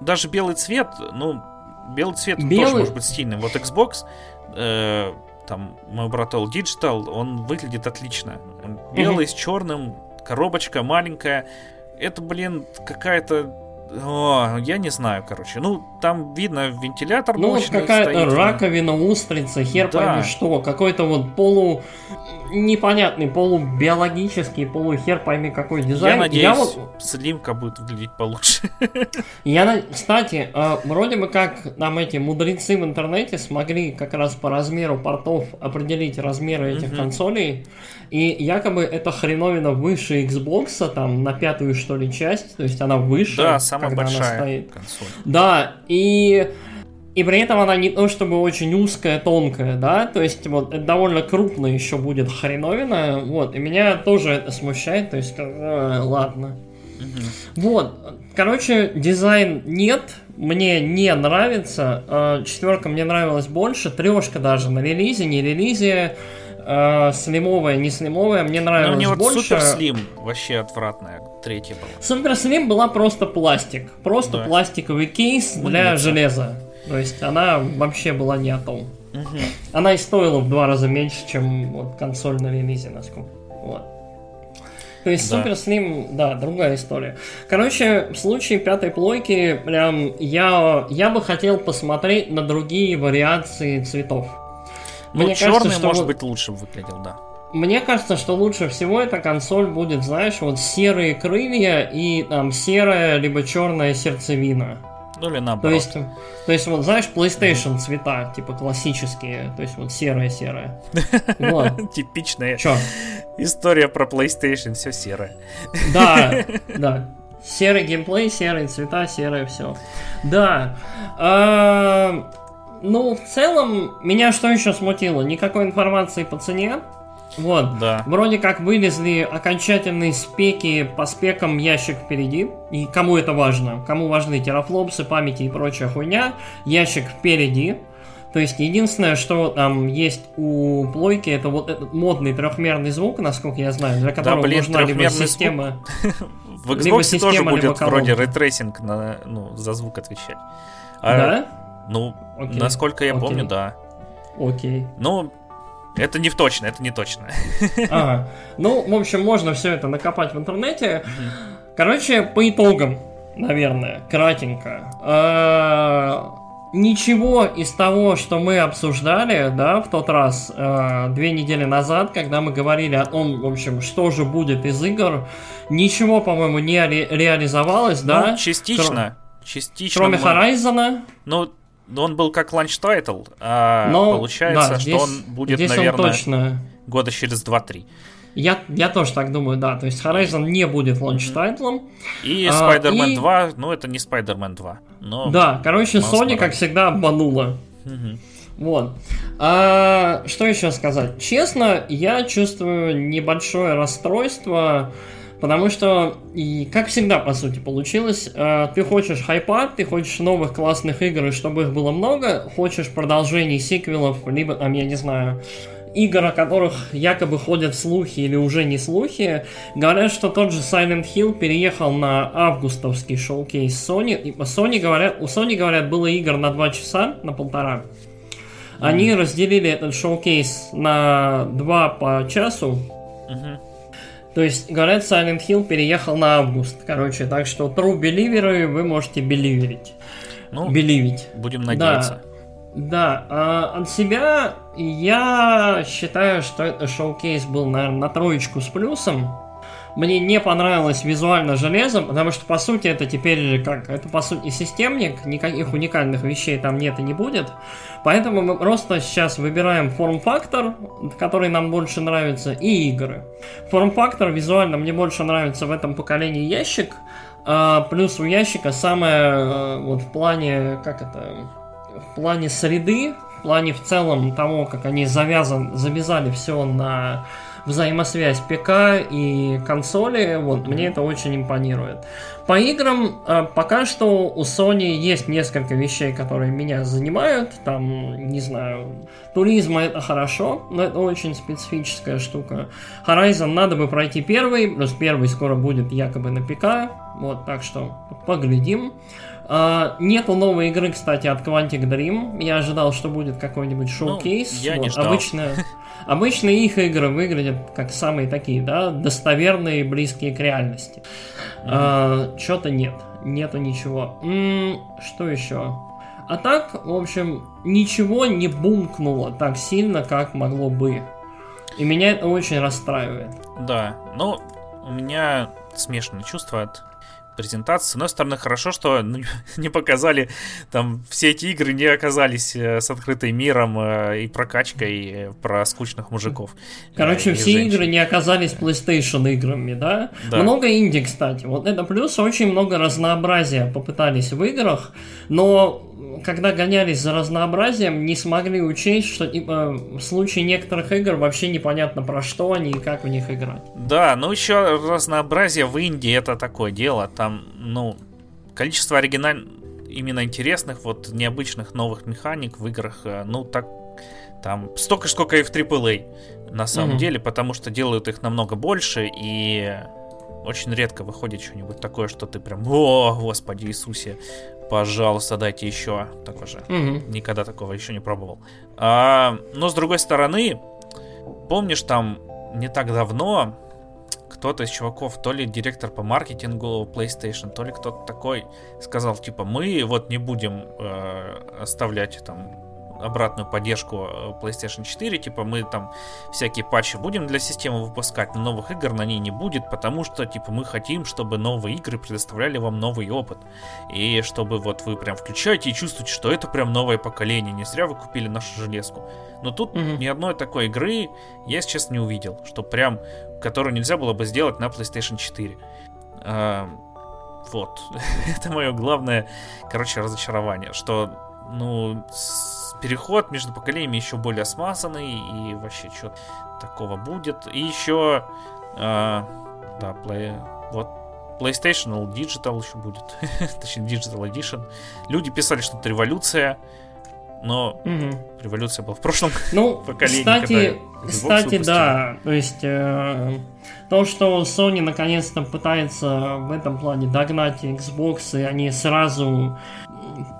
[SPEAKER 1] даже белый цвет, ну, белый цвет белый... тоже может быть стильным. Вот Xbox, э, там, мой брат All Digital, он выглядит отлично. Белый угу. с черным, коробочка маленькая. Это, блин, какая-то о, я не знаю, короче. Ну, там видно вентилятор
[SPEAKER 2] Ну, вот какая-то раковина, устрица, хер да. пойми что. Какой-то вот полу... Непонятный, полубиологический, полухер пойми какой дизайн.
[SPEAKER 1] Я надеюсь, я вот... слимка будет выглядеть получше.
[SPEAKER 2] Я, кстати, э, вроде бы как нам эти мудрецы в интернете смогли как раз по размеру портов определить размеры этих консолей. И якобы эта хреновина выше Xbox, там, на пятую, что ли, часть, то есть она выше,
[SPEAKER 1] да, самая когда большая она стоит. консоль.
[SPEAKER 2] Да, и... И при этом она не то чтобы очень узкая, тонкая, да, то есть вот это довольно крупно еще будет хреновина, вот, и меня тоже это смущает, то есть, э, ладно. Угу. Вот, короче, дизайн нет, мне не нравится, э, четверка мне нравилась больше, трешка даже на релизе, не релизе, э, слимовая, не слимовая, мне нравилось мне вот больше.
[SPEAKER 1] Супер Слим вообще отвратная, третья была.
[SPEAKER 2] Супер Слим была просто пластик, просто да. пластиковый кейс Мыльница. для железа. То есть она вообще была не о том. Угу. Она и стоила в два раза меньше, чем вот консоль на релизе, насколько. Вот. То есть да. Супер Слим, да, другая история. Короче, в случае пятой плойки, прям я, я бы хотел посмотреть на другие вариации цветов.
[SPEAKER 1] Ну, Мне черный, кажется, что может быть, лучше выглядел, да.
[SPEAKER 2] Мне кажется, что лучше всего эта консоль будет, знаешь, вот серые крылья и там серая либо черная сердцевина.
[SPEAKER 1] Ну или наоборот.
[SPEAKER 2] То есть, то есть вот знаешь, PlayStation цвета, типа классические, то есть вот серая-серая.
[SPEAKER 1] Вот. Типичная Чё? история про PlayStation, все серое.
[SPEAKER 2] Да, да. Серый геймплей, серые цвета, серое все. Да. Ну, в целом, меня что еще смутило? Никакой информации по цене. Вот. Да. Вроде как вылезли окончательные спеки по спекам ящик впереди. И кому это важно? Кому важны терафлопсы, памяти и прочая хуйня? Ящик впереди. То есть единственное, что там есть у плойки, это вот этот модный трехмерный звук, насколько я знаю, для которого да, блин, нужна либо система.
[SPEAKER 1] В Xbox тоже будет вроде ray tracing на, ну, за звук отвечать.
[SPEAKER 2] А, да?
[SPEAKER 1] Ну, Окей. насколько я Окей. помню, да.
[SPEAKER 2] Окей.
[SPEAKER 1] Ну, это не точно, это не точно.
[SPEAKER 2] Ага. Ну, в общем, можно все это накопать в интернете. Короче, по итогам, наверное, кратенько. А, ничего из того, что мы обсуждали, да, в тот раз, э, две недели назад, когда мы говорили о том, в общем, что же будет из игр, ничего, по-моему, не ре- реализовалось, ну, да?
[SPEAKER 1] частично. частично...
[SPEAKER 2] Кроме мы... Horizon.
[SPEAKER 1] Ну, он был как launch title, а Но, получается, да, здесь, что он будет, здесь наверное, он точно... года через 2-3.
[SPEAKER 2] Я, я тоже так думаю, да. То есть Horizon не будет launch title -ом.
[SPEAKER 1] И а, Spider-Man и... 2, ну это не Spider-Man 2. Но
[SPEAKER 2] да, короче, Sony, как всегда, обманула. Угу. Вот. А, что еще сказать? Честно, я чувствую небольшое расстройство, потому что, и как всегда, по сути, получилось, а, ты хочешь хайпа, ты хочешь новых классных игр, и чтобы их было много, хочешь продолжений, сиквелов, либо, там, я не знаю, игр, о которых якобы ходят слухи или уже не слухи, говорят, что тот же Silent Hill переехал на августовский шоу-кейс Sony. И Sony говорят, у Sony, говорят, было игр на 2 часа, на полтора. Они mm. разделили этот шоу-кейс на 2 по часу. Mm-hmm. То есть, говорят, Silent Hill переехал на август. Короче, так что true беливеры вы можете беливерить.
[SPEAKER 1] Ну, Беливить. Будем надеяться.
[SPEAKER 2] Да. Да, а от себя я считаю, что это шоу-кейс был, наверное, на троечку с плюсом. Мне не понравилось визуально железо, потому что, по сути, это теперь как, это, по сути, системник, никаких уникальных вещей там нет и не будет. Поэтому мы просто сейчас выбираем форм-фактор, который нам больше нравится, и игры. Форм-фактор визуально мне больше нравится в этом поколении ящик, а плюс у ящика самое, э, вот в плане, как это, в плане среды, в плане в целом того, как они завязан, завязали все на взаимосвязь ПК и консоли, вот мне это очень импонирует. По играм э, пока что у Sony есть несколько вещей, которые меня занимают. Там, не знаю, туризм это хорошо, но это очень специфическая штука. Horizon надо бы пройти первый, плюс первый скоро будет якобы на ПК. Вот, так что поглядим. Uh, нету новой игры, кстати, от Quantic Dream. Я ожидал, что будет какой-нибудь ну, шоу-кейс.
[SPEAKER 1] Ну, я вот, не ждал.
[SPEAKER 2] Обычно, обычно их игры выглядят как самые такие, да, достоверные, близкие к реальности. Mm-hmm. Uh, Что-то нет. Нету ничего. М-м, что еще? А так, в общем, ничего не бумкнуло так сильно, как могло бы. И меня это очень расстраивает.
[SPEAKER 1] Да, ну, у меня смешанные чувства от презентации. С одной стороны, хорошо, что ну, не показали там все эти игры не оказались э, с открытым миром э, и прокачкой э, про скучных мужиков.
[SPEAKER 2] Короче, все женщин. игры не оказались PlayStation играми, да? да? Много инди, кстати. Вот это плюс, очень много разнообразия попытались в играх, но когда гонялись за разнообразием, не смогли учесть, что типа, в случае некоторых игр вообще непонятно про что они и как в них играть.
[SPEAKER 1] Да, ну еще разнообразие в Индии это такое дело. Там, ну, количество оригинальных, именно интересных, вот необычных новых механик в играх, э, ну, так, там, столько, сколько и в AAA, на самом mm-hmm. деле, потому что делают их намного больше, и очень редко выходит что-нибудь такое, что ты прям, о, господи Иисусе, пожалуйста, дайте еще такое же. Угу. Никогда такого еще не пробовал. А, но с другой стороны, помнишь, там не так давно кто-то из чуваков, то ли директор по маркетингу PlayStation, то ли кто-то такой сказал, типа, мы вот не будем э, оставлять там обратную поддержку э, PlayStation 4, типа мы там всякие патчи будем для системы выпускать, но новых игр на ней не будет, потому что типа мы хотим, чтобы новые игры предоставляли вам новый опыт. И чтобы вот вы прям включаете и чувствуете, что это прям новое поколение, не зря вы купили нашу железку. Но тут mm-hmm. ни одной такой игры я сейчас не увидел, что прям, которую нельзя было бы сделать на PlayStation 4. А, вот. это мое главное, короче, разочарование, что, ну, с переход между поколениями еще более смазанный, и вообще что такого будет. И еще, э, да, play, вот PlayStation Digital еще будет, точнее Digital Edition. Люди писали, что это революция, но угу. революция была в прошлом
[SPEAKER 2] ну, поколении. Кстати, кстати, да, то есть э, то, что Sony наконец-то пытается в этом плане догнать Xbox, и они сразу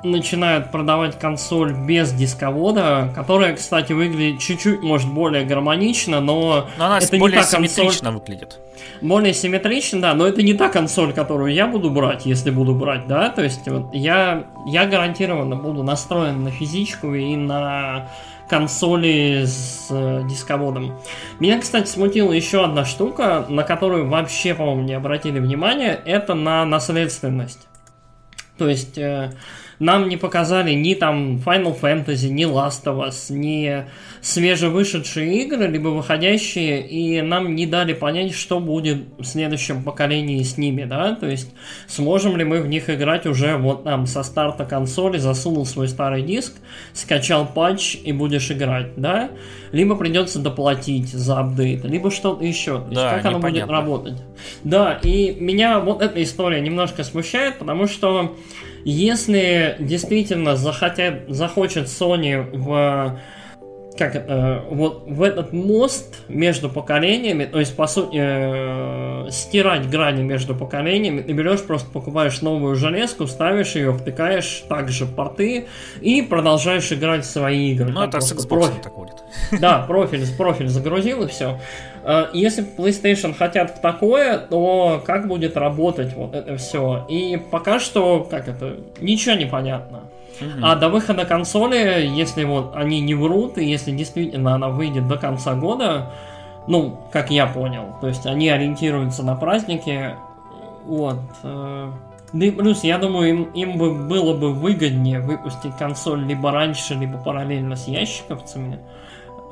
[SPEAKER 2] начинают продавать консоль без дисковода, которая, кстати, выглядит чуть-чуть, может, более гармонично, но,
[SPEAKER 1] но она
[SPEAKER 2] это
[SPEAKER 1] более не та симметрично консоль... выглядит.
[SPEAKER 2] Более симметрично, да, но это не та консоль, которую я буду брать, если буду брать, да, то есть вот я, я гарантированно буду настроен на физичку и на консоли с э, дисководом. Меня, кстати, смутила еще одна штука, на которую вообще, по-моему, не обратили внимания, это на наследственность. То есть э, нам не показали ни там Final Fantasy, ни Last of Us, ни свежевышедшие игры, либо выходящие, и нам не дали понять, что будет в следующем поколении с ними, да, то есть сможем ли мы в них играть уже вот там со старта консоли, засунул свой старый диск, скачал патч и будешь играть, да, либо придется доплатить за апдейт, либо что-то еще, то есть да, как оно будет работать. Да, и меня вот эта история немножко смущает, потому что если действительно захотят, захочет Sony в как э, вот в этот мост между поколениями, то есть по сути э, стирать грани между поколениями, ты берешь просто покупаешь новую железку, ставишь ее, втыкаешь также порты и продолжаешь играть в свои игры.
[SPEAKER 1] Ну это с Xbox профиль. так будет.
[SPEAKER 2] Да, профиль, профиль загрузил и все. Э, если PlayStation хотят в такое, то как будет работать вот это все? И пока что, как это, ничего не понятно. А до выхода консоли, если вот они не врут, и если действительно она выйдет до конца года, ну, как я понял, то есть они ориентируются на праздники, вот. Э, да и плюс, я думаю, им, им бы было бы выгоднее выпустить консоль либо раньше, либо параллельно с ящиковцами.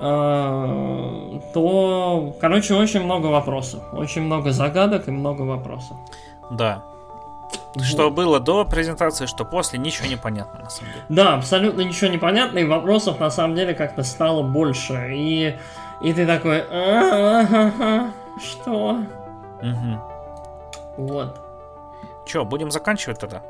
[SPEAKER 2] Э, то, короче, очень много вопросов. Очень много загадок и много вопросов.
[SPEAKER 1] Да. Что было до презентации, что после, ничего не понятно, на самом деле.
[SPEAKER 2] Да, абсолютно ничего не понятно, и вопросов на самом деле как-то стало больше. И, и ты такой, что? Угу. Вот.
[SPEAKER 1] Че, будем заканчивать тогда?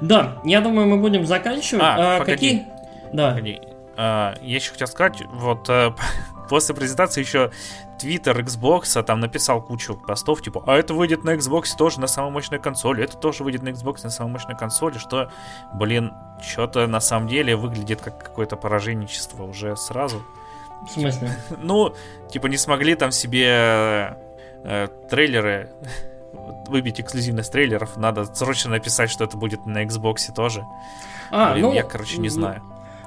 [SPEAKER 2] Да, я думаю, мы будем заканчивать.
[SPEAKER 1] А, а погоди. Какие? Да. Погоди. А, я еще хотел сказать, вот э, после презентации еще Twitter Xbox там написал кучу постов, типа, а это выйдет на Xbox тоже на самой мощной консоли, это тоже выйдет на Xbox на самой мощной консоли, что, блин, что-то на самом деле выглядит как какое-то пораженничество уже сразу.
[SPEAKER 2] В смысле?
[SPEAKER 1] Ну, типа не смогли там себе э, трейлеры выбить эксклюзивность трейлеров, надо срочно написать, что это будет на Xbox тоже. А, Блин, ну, я, короче, не знаю.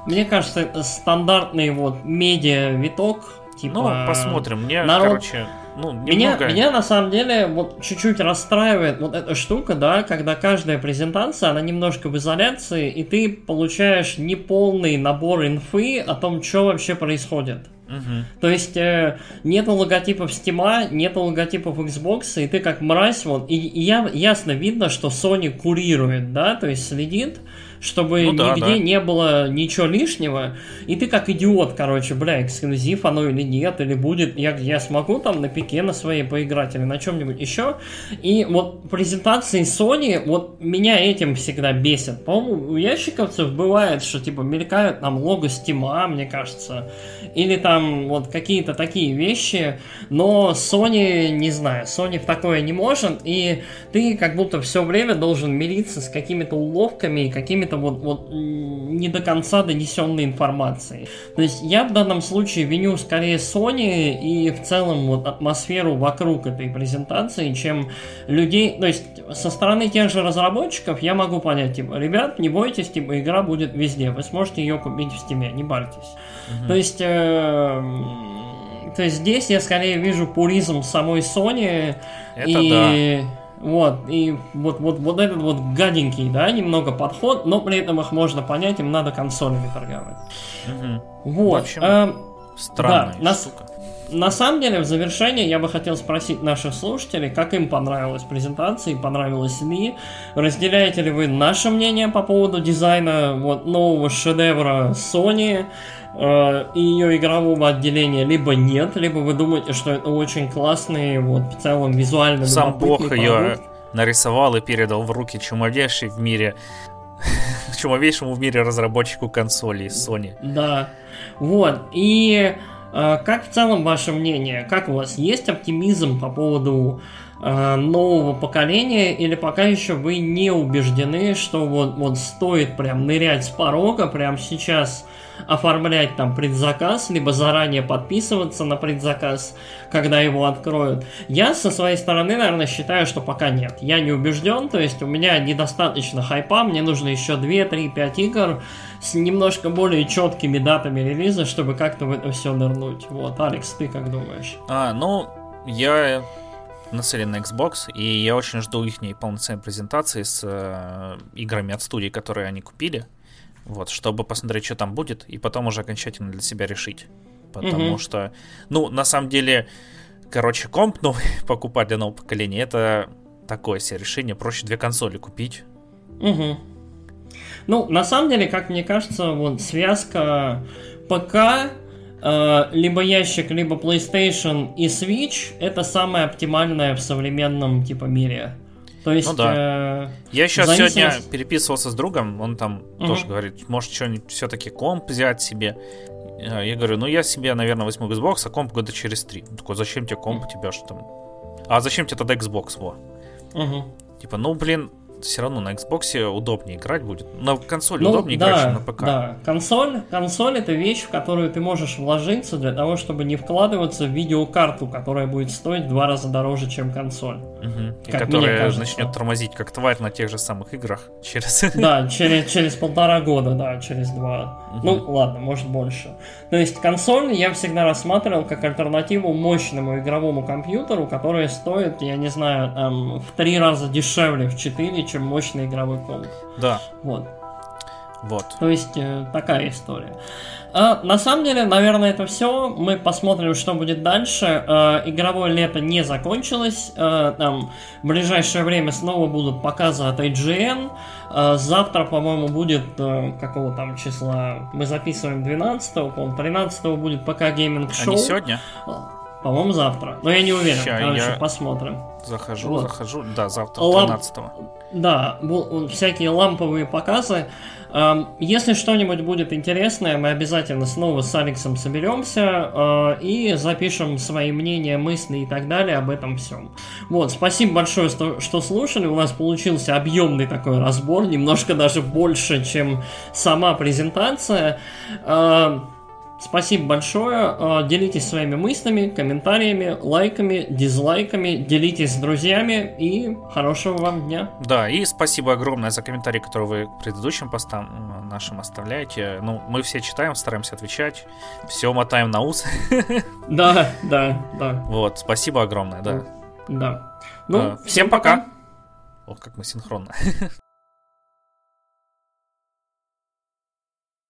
[SPEAKER 2] Мне кажется, это стандартный вот медиа-виток. Типа,
[SPEAKER 1] ну, посмотрим. Мне, народ... короче, ну,
[SPEAKER 2] немного... меня, меня на самом деле вот чуть-чуть расстраивает вот эта штука, да, когда каждая презентация, она немножко в изоляции, и ты получаешь неполный набор инфы о том, что вообще происходит. Угу. То есть э, нету логотипов Steam, нету логотипов Xbox, и ты как мразь, вот, и, и я, ясно видно, что Sony курирует, да, то есть следит, чтобы ну, да, нигде да. не было ничего лишнего. И ты как идиот, короче, бля, эксклюзив оно или нет, или будет, я, я смогу там на пике на своей поиграть или на чем-нибудь еще. И вот презентации Sony, вот меня этим всегда бесит. По-моему, у ящиковцев бывает, что типа мелькают там лого Стима, мне кажется, или там вот какие-то такие вещи, но Sony, не знаю, Sony в такое не может, и ты как будто все время должен мириться с какими-то уловками и какими-то какими-то вот, вот не до конца донесенной информации. То есть я в данном случае виню скорее Sony и в целом вот атмосферу вокруг этой презентации, чем людей, то есть со стороны тех же разработчиков я могу понять, типа, ребят, не бойтесь, типа, игра будет везде, вы сможете ее купить в Steam, не бойтесь. Угу. То есть э, то есть здесь я скорее вижу пуризм самой Sony
[SPEAKER 1] Это и да.
[SPEAKER 2] Вот, и вот, вот, вот этот вот гаденький, да, немного подход, но при этом их можно понять, им надо консолями торговать. Угу. Вот. В общем, э,
[SPEAKER 1] странная да, штука.
[SPEAKER 2] На, на самом деле, в завершение я бы хотел спросить наших слушателей, как им понравилась презентация, понравилась ли, разделяете ли вы наше мнение по поводу дизайна вот нового шедевра Sony, и ее игрового отделения либо нет, либо вы думаете, что это очень классный, вот в целом визуально
[SPEAKER 1] Сам Бог ее нарисовал и передал в руки чумовейшей в мире чумовейшему в мире разработчику консолей Sony.
[SPEAKER 2] Да, вот, и э, как в целом ваше мнение? Как у вас есть оптимизм по поводу э, нового поколения, или пока еще вы не убеждены, что вот, вот стоит прям нырять с порога, прям сейчас оформлять там предзаказ, либо заранее подписываться на предзаказ, когда его откроют. Я со своей стороны, наверное, считаю, что пока нет. Я не убежден, то есть у меня недостаточно хайпа, мне нужно еще 2, 3, 5 игр с немножко более четкими датами релиза, чтобы как-то в это все нырнуть. Вот, Алекс, ты как думаешь?
[SPEAKER 1] А, ну, я нацелен на Xbox, и я очень жду их полноценной презентации с э, играми от студии, которые они купили, вот, чтобы посмотреть, что там будет, и потом уже окончательно для себя решить. Потому угу. что, ну, на самом деле, короче, комп новый покупать для нового поколения, это такое себе решение. Проще две консоли купить.
[SPEAKER 2] Угу. Ну, на самом деле, как мне кажется, вот связка ПК, э, либо ящик, либо PlayStation и Switch это самое оптимальное в современном типа мире. То есть, ну,
[SPEAKER 1] да. э, Я сейчас зависимость... сегодня переписывался с другом, он там угу. тоже говорит, может, что-нибудь все-таки комп взять себе. Э, я говорю, ну я себе, наверное, возьму Xbox, а комп года через три. Он такой, зачем тебе комп, у тебя что там? А зачем тебе тогда Xbox, во? Угу. Типа, ну, блин, все равно на Xbox удобнее играть будет. На консоли ну, удобнее да, играть, чем на ПК.
[SPEAKER 2] Да, консоль, консоль это вещь, в которую ты можешь вложиться для того, чтобы не вкладываться в видеокарту, которая будет стоить в два раза дороже, чем консоль.
[SPEAKER 1] Угу. И которая начнет тормозить как тварь на тех же самых играх через...
[SPEAKER 2] Да, через, через полтора года, да, через два. Угу. Ну, ладно, может больше. То есть консоль я всегда рассматривал как альтернативу мощному игровому компьютеру, который стоит, я не знаю, там, в три раза дешевле, в четыре, чем мощный игровой комп.
[SPEAKER 1] Да.
[SPEAKER 2] Вот.
[SPEAKER 1] Вот.
[SPEAKER 2] То есть э, такая история. А, на самом деле, наверное, это все. Мы посмотрим, что будет дальше. А, игровое лето не закончилось. А, там в ближайшее время снова будут показы от IGN. А, завтра, по-моему, будет а, какого там числа? Мы записываем 12-го, по-моему, 13 будет пока гейминг шоу. А не
[SPEAKER 1] сегодня?
[SPEAKER 2] По-моему, завтра. Но я не уверен. Ща, Короче, я посмотрим.
[SPEAKER 1] Захожу, вот. захожу. Да, завтра, 13 -го.
[SPEAKER 2] Да, всякие ламповые показы. Если что-нибудь будет интересное, мы обязательно снова с Алексом соберемся э, и запишем свои мнения, мысли и так далее об этом всем. Вот, спасибо большое, что слушали. У нас получился объемный такой разбор, немножко даже больше, чем сама презентация. Спасибо большое. А, делитесь своими мыслями, комментариями, лайками, дизлайками. Делитесь с друзьями и хорошего вам дня.
[SPEAKER 1] Да, и спасибо огромное за комментарии, которые вы к предыдущим постам нашим оставляете. Ну, мы все читаем, стараемся отвечать. Все мотаем на ус.
[SPEAKER 2] Да, да, да.
[SPEAKER 1] Вот, спасибо огромное, да.
[SPEAKER 2] Да. Ну,
[SPEAKER 1] всем пока. Ох, как мы синхронно.